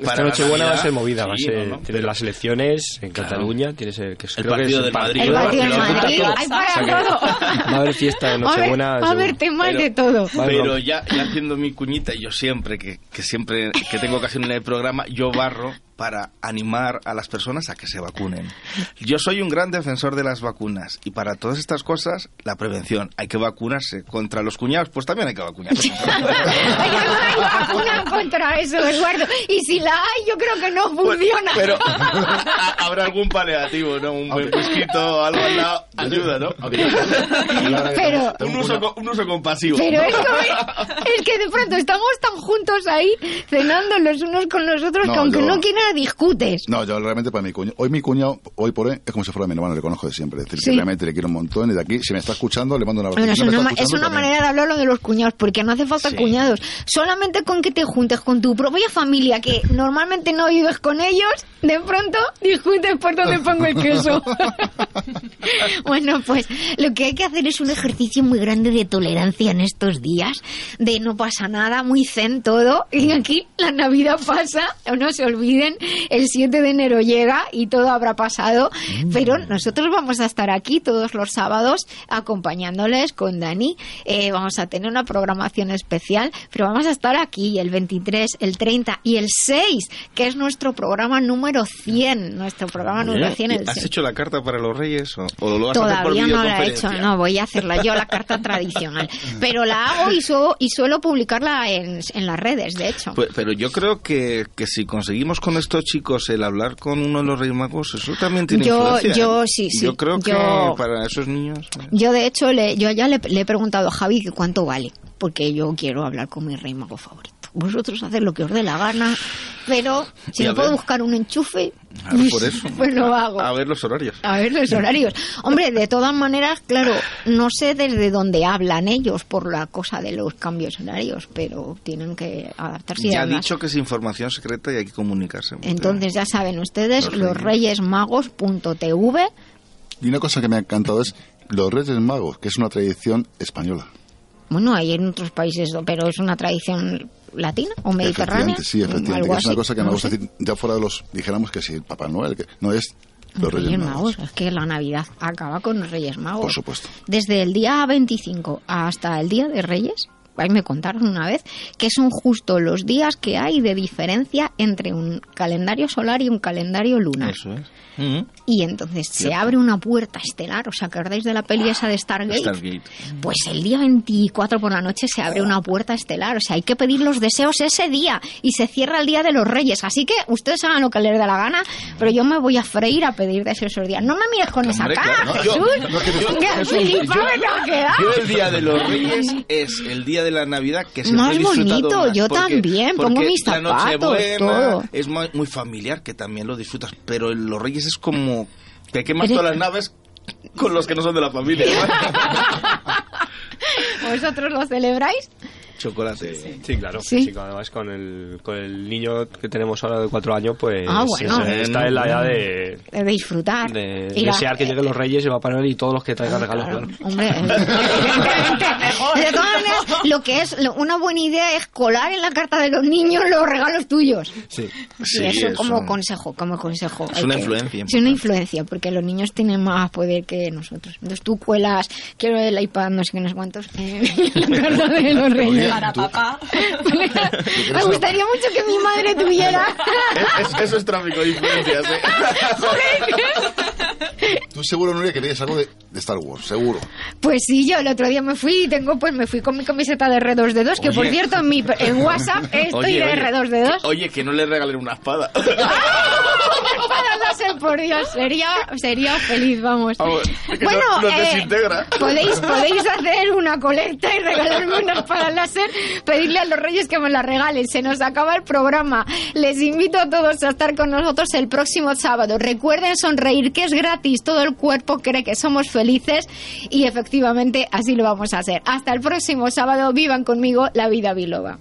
Esta Nochebuena va a ser movida. Va a ser, no, tienes las elecciones en claro. Cataluña. Tienes el, que el partido del Madrid. El partido del Madrid. Hay para todo. Va a haber fiesta de Nochebuena. Va a haber temas de todo. Pero ya, ya haciendo mi cuñita, yo siempre, que, que siempre que tengo ocasión en el programa, yo barro para animar a las personas a que se vacunen. Yo soy un gran defensor de las vacunas y para todas estas cosas, la prevención. Hay que vacunarse contra los cuñados, pues también hay que vacunarse. hay vacuna contra eso, Eduardo. Y si la hay, yo creo que no funciona. Pero, pero habrá algún paliativo, ¿no? Un buen whisquito, algo al lado, ayuda, ¿no? pero, un, uso, un uso compasivo. Pero es, como, es que de pronto estamos tan juntos ahí, cenando los unos con los otros, no, que aunque yo... no quieran discutes. No, yo realmente para mi cuñado, hoy mi cuñado, hoy por hoy, es como si fuera mi hermano, le conozco de siempre. Es decir, sí. que realmente le quiero un montón y de aquí, si me está escuchando, le mando un abrazo. Bueno, si es, no una, es una manera de hablar lo de los cuñados, porque no hace falta sí. cuñados. Solamente con que te juntes con tu propia familia, que normalmente no vives con ellos, de pronto discutes por dónde pongo el queso. bueno, pues lo que hay que hacer es un ejercicio muy grande de tolerancia en estos días, de no pasa nada, muy zen todo, y aquí la Navidad pasa, no se olviden, el 7 de enero llega y todo habrá pasado, mm. pero nosotros vamos a estar aquí todos los sábados acompañándoles con Dani, eh, vamos a tener una programación especial, pero vamos a estar aquí el 23, el 30 y el 6, que es nuestro programa número 100, nuestro programa Bien. número 100. El ¿Has 6. hecho la carta para los Reyes o, o lo vas Todavía a hacer por no la he hecho, no, voy a hacerla yo, la carta tradicional, pero la hago y, su, y suelo publicarla en, en, las redes, de hecho. Pues, pero yo creo que, que si conseguimos con estos chicos el hablar con uno de los Reyes Magos, eso también tiene yo, influencia. Yo sí, sí. Yo creo que yo, para esos niños... Yo de hecho, le, yo ya le, le he preguntado a Javi que cuánto vale, porque yo quiero hablar con mi Rey Mago favorito vosotros haced lo que os dé la gana, pero si me puedo buscar un enchufe, a ver, por eso. pues lo hago. A ver los horarios. A ver los horarios. Hombre, de todas maneras, claro, no sé desde dónde hablan ellos por la cosa de los cambios horarios, pero tienen que adaptarse. Ya ha dicho que es información secreta y hay que comunicarse. Entonces, ya saben ustedes, los reyesmagos.tv. Y una cosa que me ha encantado es los Reyes Magos, que es una tradición española. Bueno, hay en otros países, pero es una tradición latina o mediterránea. Efectivamente, sí, efectivamente. es una cosa que me gusta decir, ya fuera de los, dijéramos que sí, Papá Noel, que no es los Reyes, Reyes Magos. Magos. Es que la Navidad acaba con los Reyes Magos. Por supuesto. Desde el día 25 hasta el día de Reyes, ahí me contaron una vez, que son justo los días que hay de diferencia entre un calendario solar y un calendario lunar. Eso es. Uh -huh. Y entonces se abre una puerta estelar, ¿os acordáis de la peli esa de Stargate? Stargate. Pues el día 24 por la noche se abre una puerta estelar, o sea, hay que pedir los deseos ese día y se cierra el día de los Reyes, así que ustedes hagan lo que les dé la gana, pero yo me voy a freír a pedir deseos esos días. No me mires con esa cara, Jesús. Yo, no, yo, yo, yo, el día de los Reyes es el día de la Navidad que se Más bonito, más, yo porque, también, porque pongo mis zapatos, todo. Es muy, muy familiar que también lo disfrutas, pero los Reyes es como que quemas todas las naves con los que no son de la familia. ¿Vosotros lo celebráis? Chocolate. Sí, sí claro. ¿Sí? sí, además con el, con el niño que tenemos ahora de cuatro años, pues ah, bueno. está en la edad de, de disfrutar. De desear que lleguen los reyes y va a parar y todos los que traigan regalos. Claro. Claro. Hombre, de todas maneras, lo que es una buena idea es colar en la carta de los niños los regalos tuyos. Sí. sí eso es como un... consejo, como consejo. Es una que, influencia. Es una influencia, porque los niños tienen más poder que nosotros. Entonces tú cuelas, quiero el iPad, no sé qué, no sé cuántos, eh, la carta de los reyes para papá. Me gustaría mucho que mi madre tuviera. Es, eso es tráfico de influencias. ¿eh? Tú seguro, Nuria, que veías algo de, de Star Wars, seguro. Pues sí, yo el otro día me fui y tengo, pues me fui con mi camiseta de R2D2, que por Oye. cierto en mi en WhatsApp estoy Oye, de oye, R2D2. que- Oye, que no le regalen una espada. Para láser, por Dios, sería, sería feliz, vamos. Vamos, es que bueno, lo- lo eh, podéis, podéis hacer una colecta y regalarme una espada láser, pedirle a los reyes que me la regalen. Se nos acaba el programa. Les invito a todos a estar con nosotros el próximo sábado. Recuerden sonreír, que es Todo el cuerpo cree que somos felices y efectivamente así lo vamos a hacer. Hasta el próximo sábado. Vivan conmigo la vida biloba.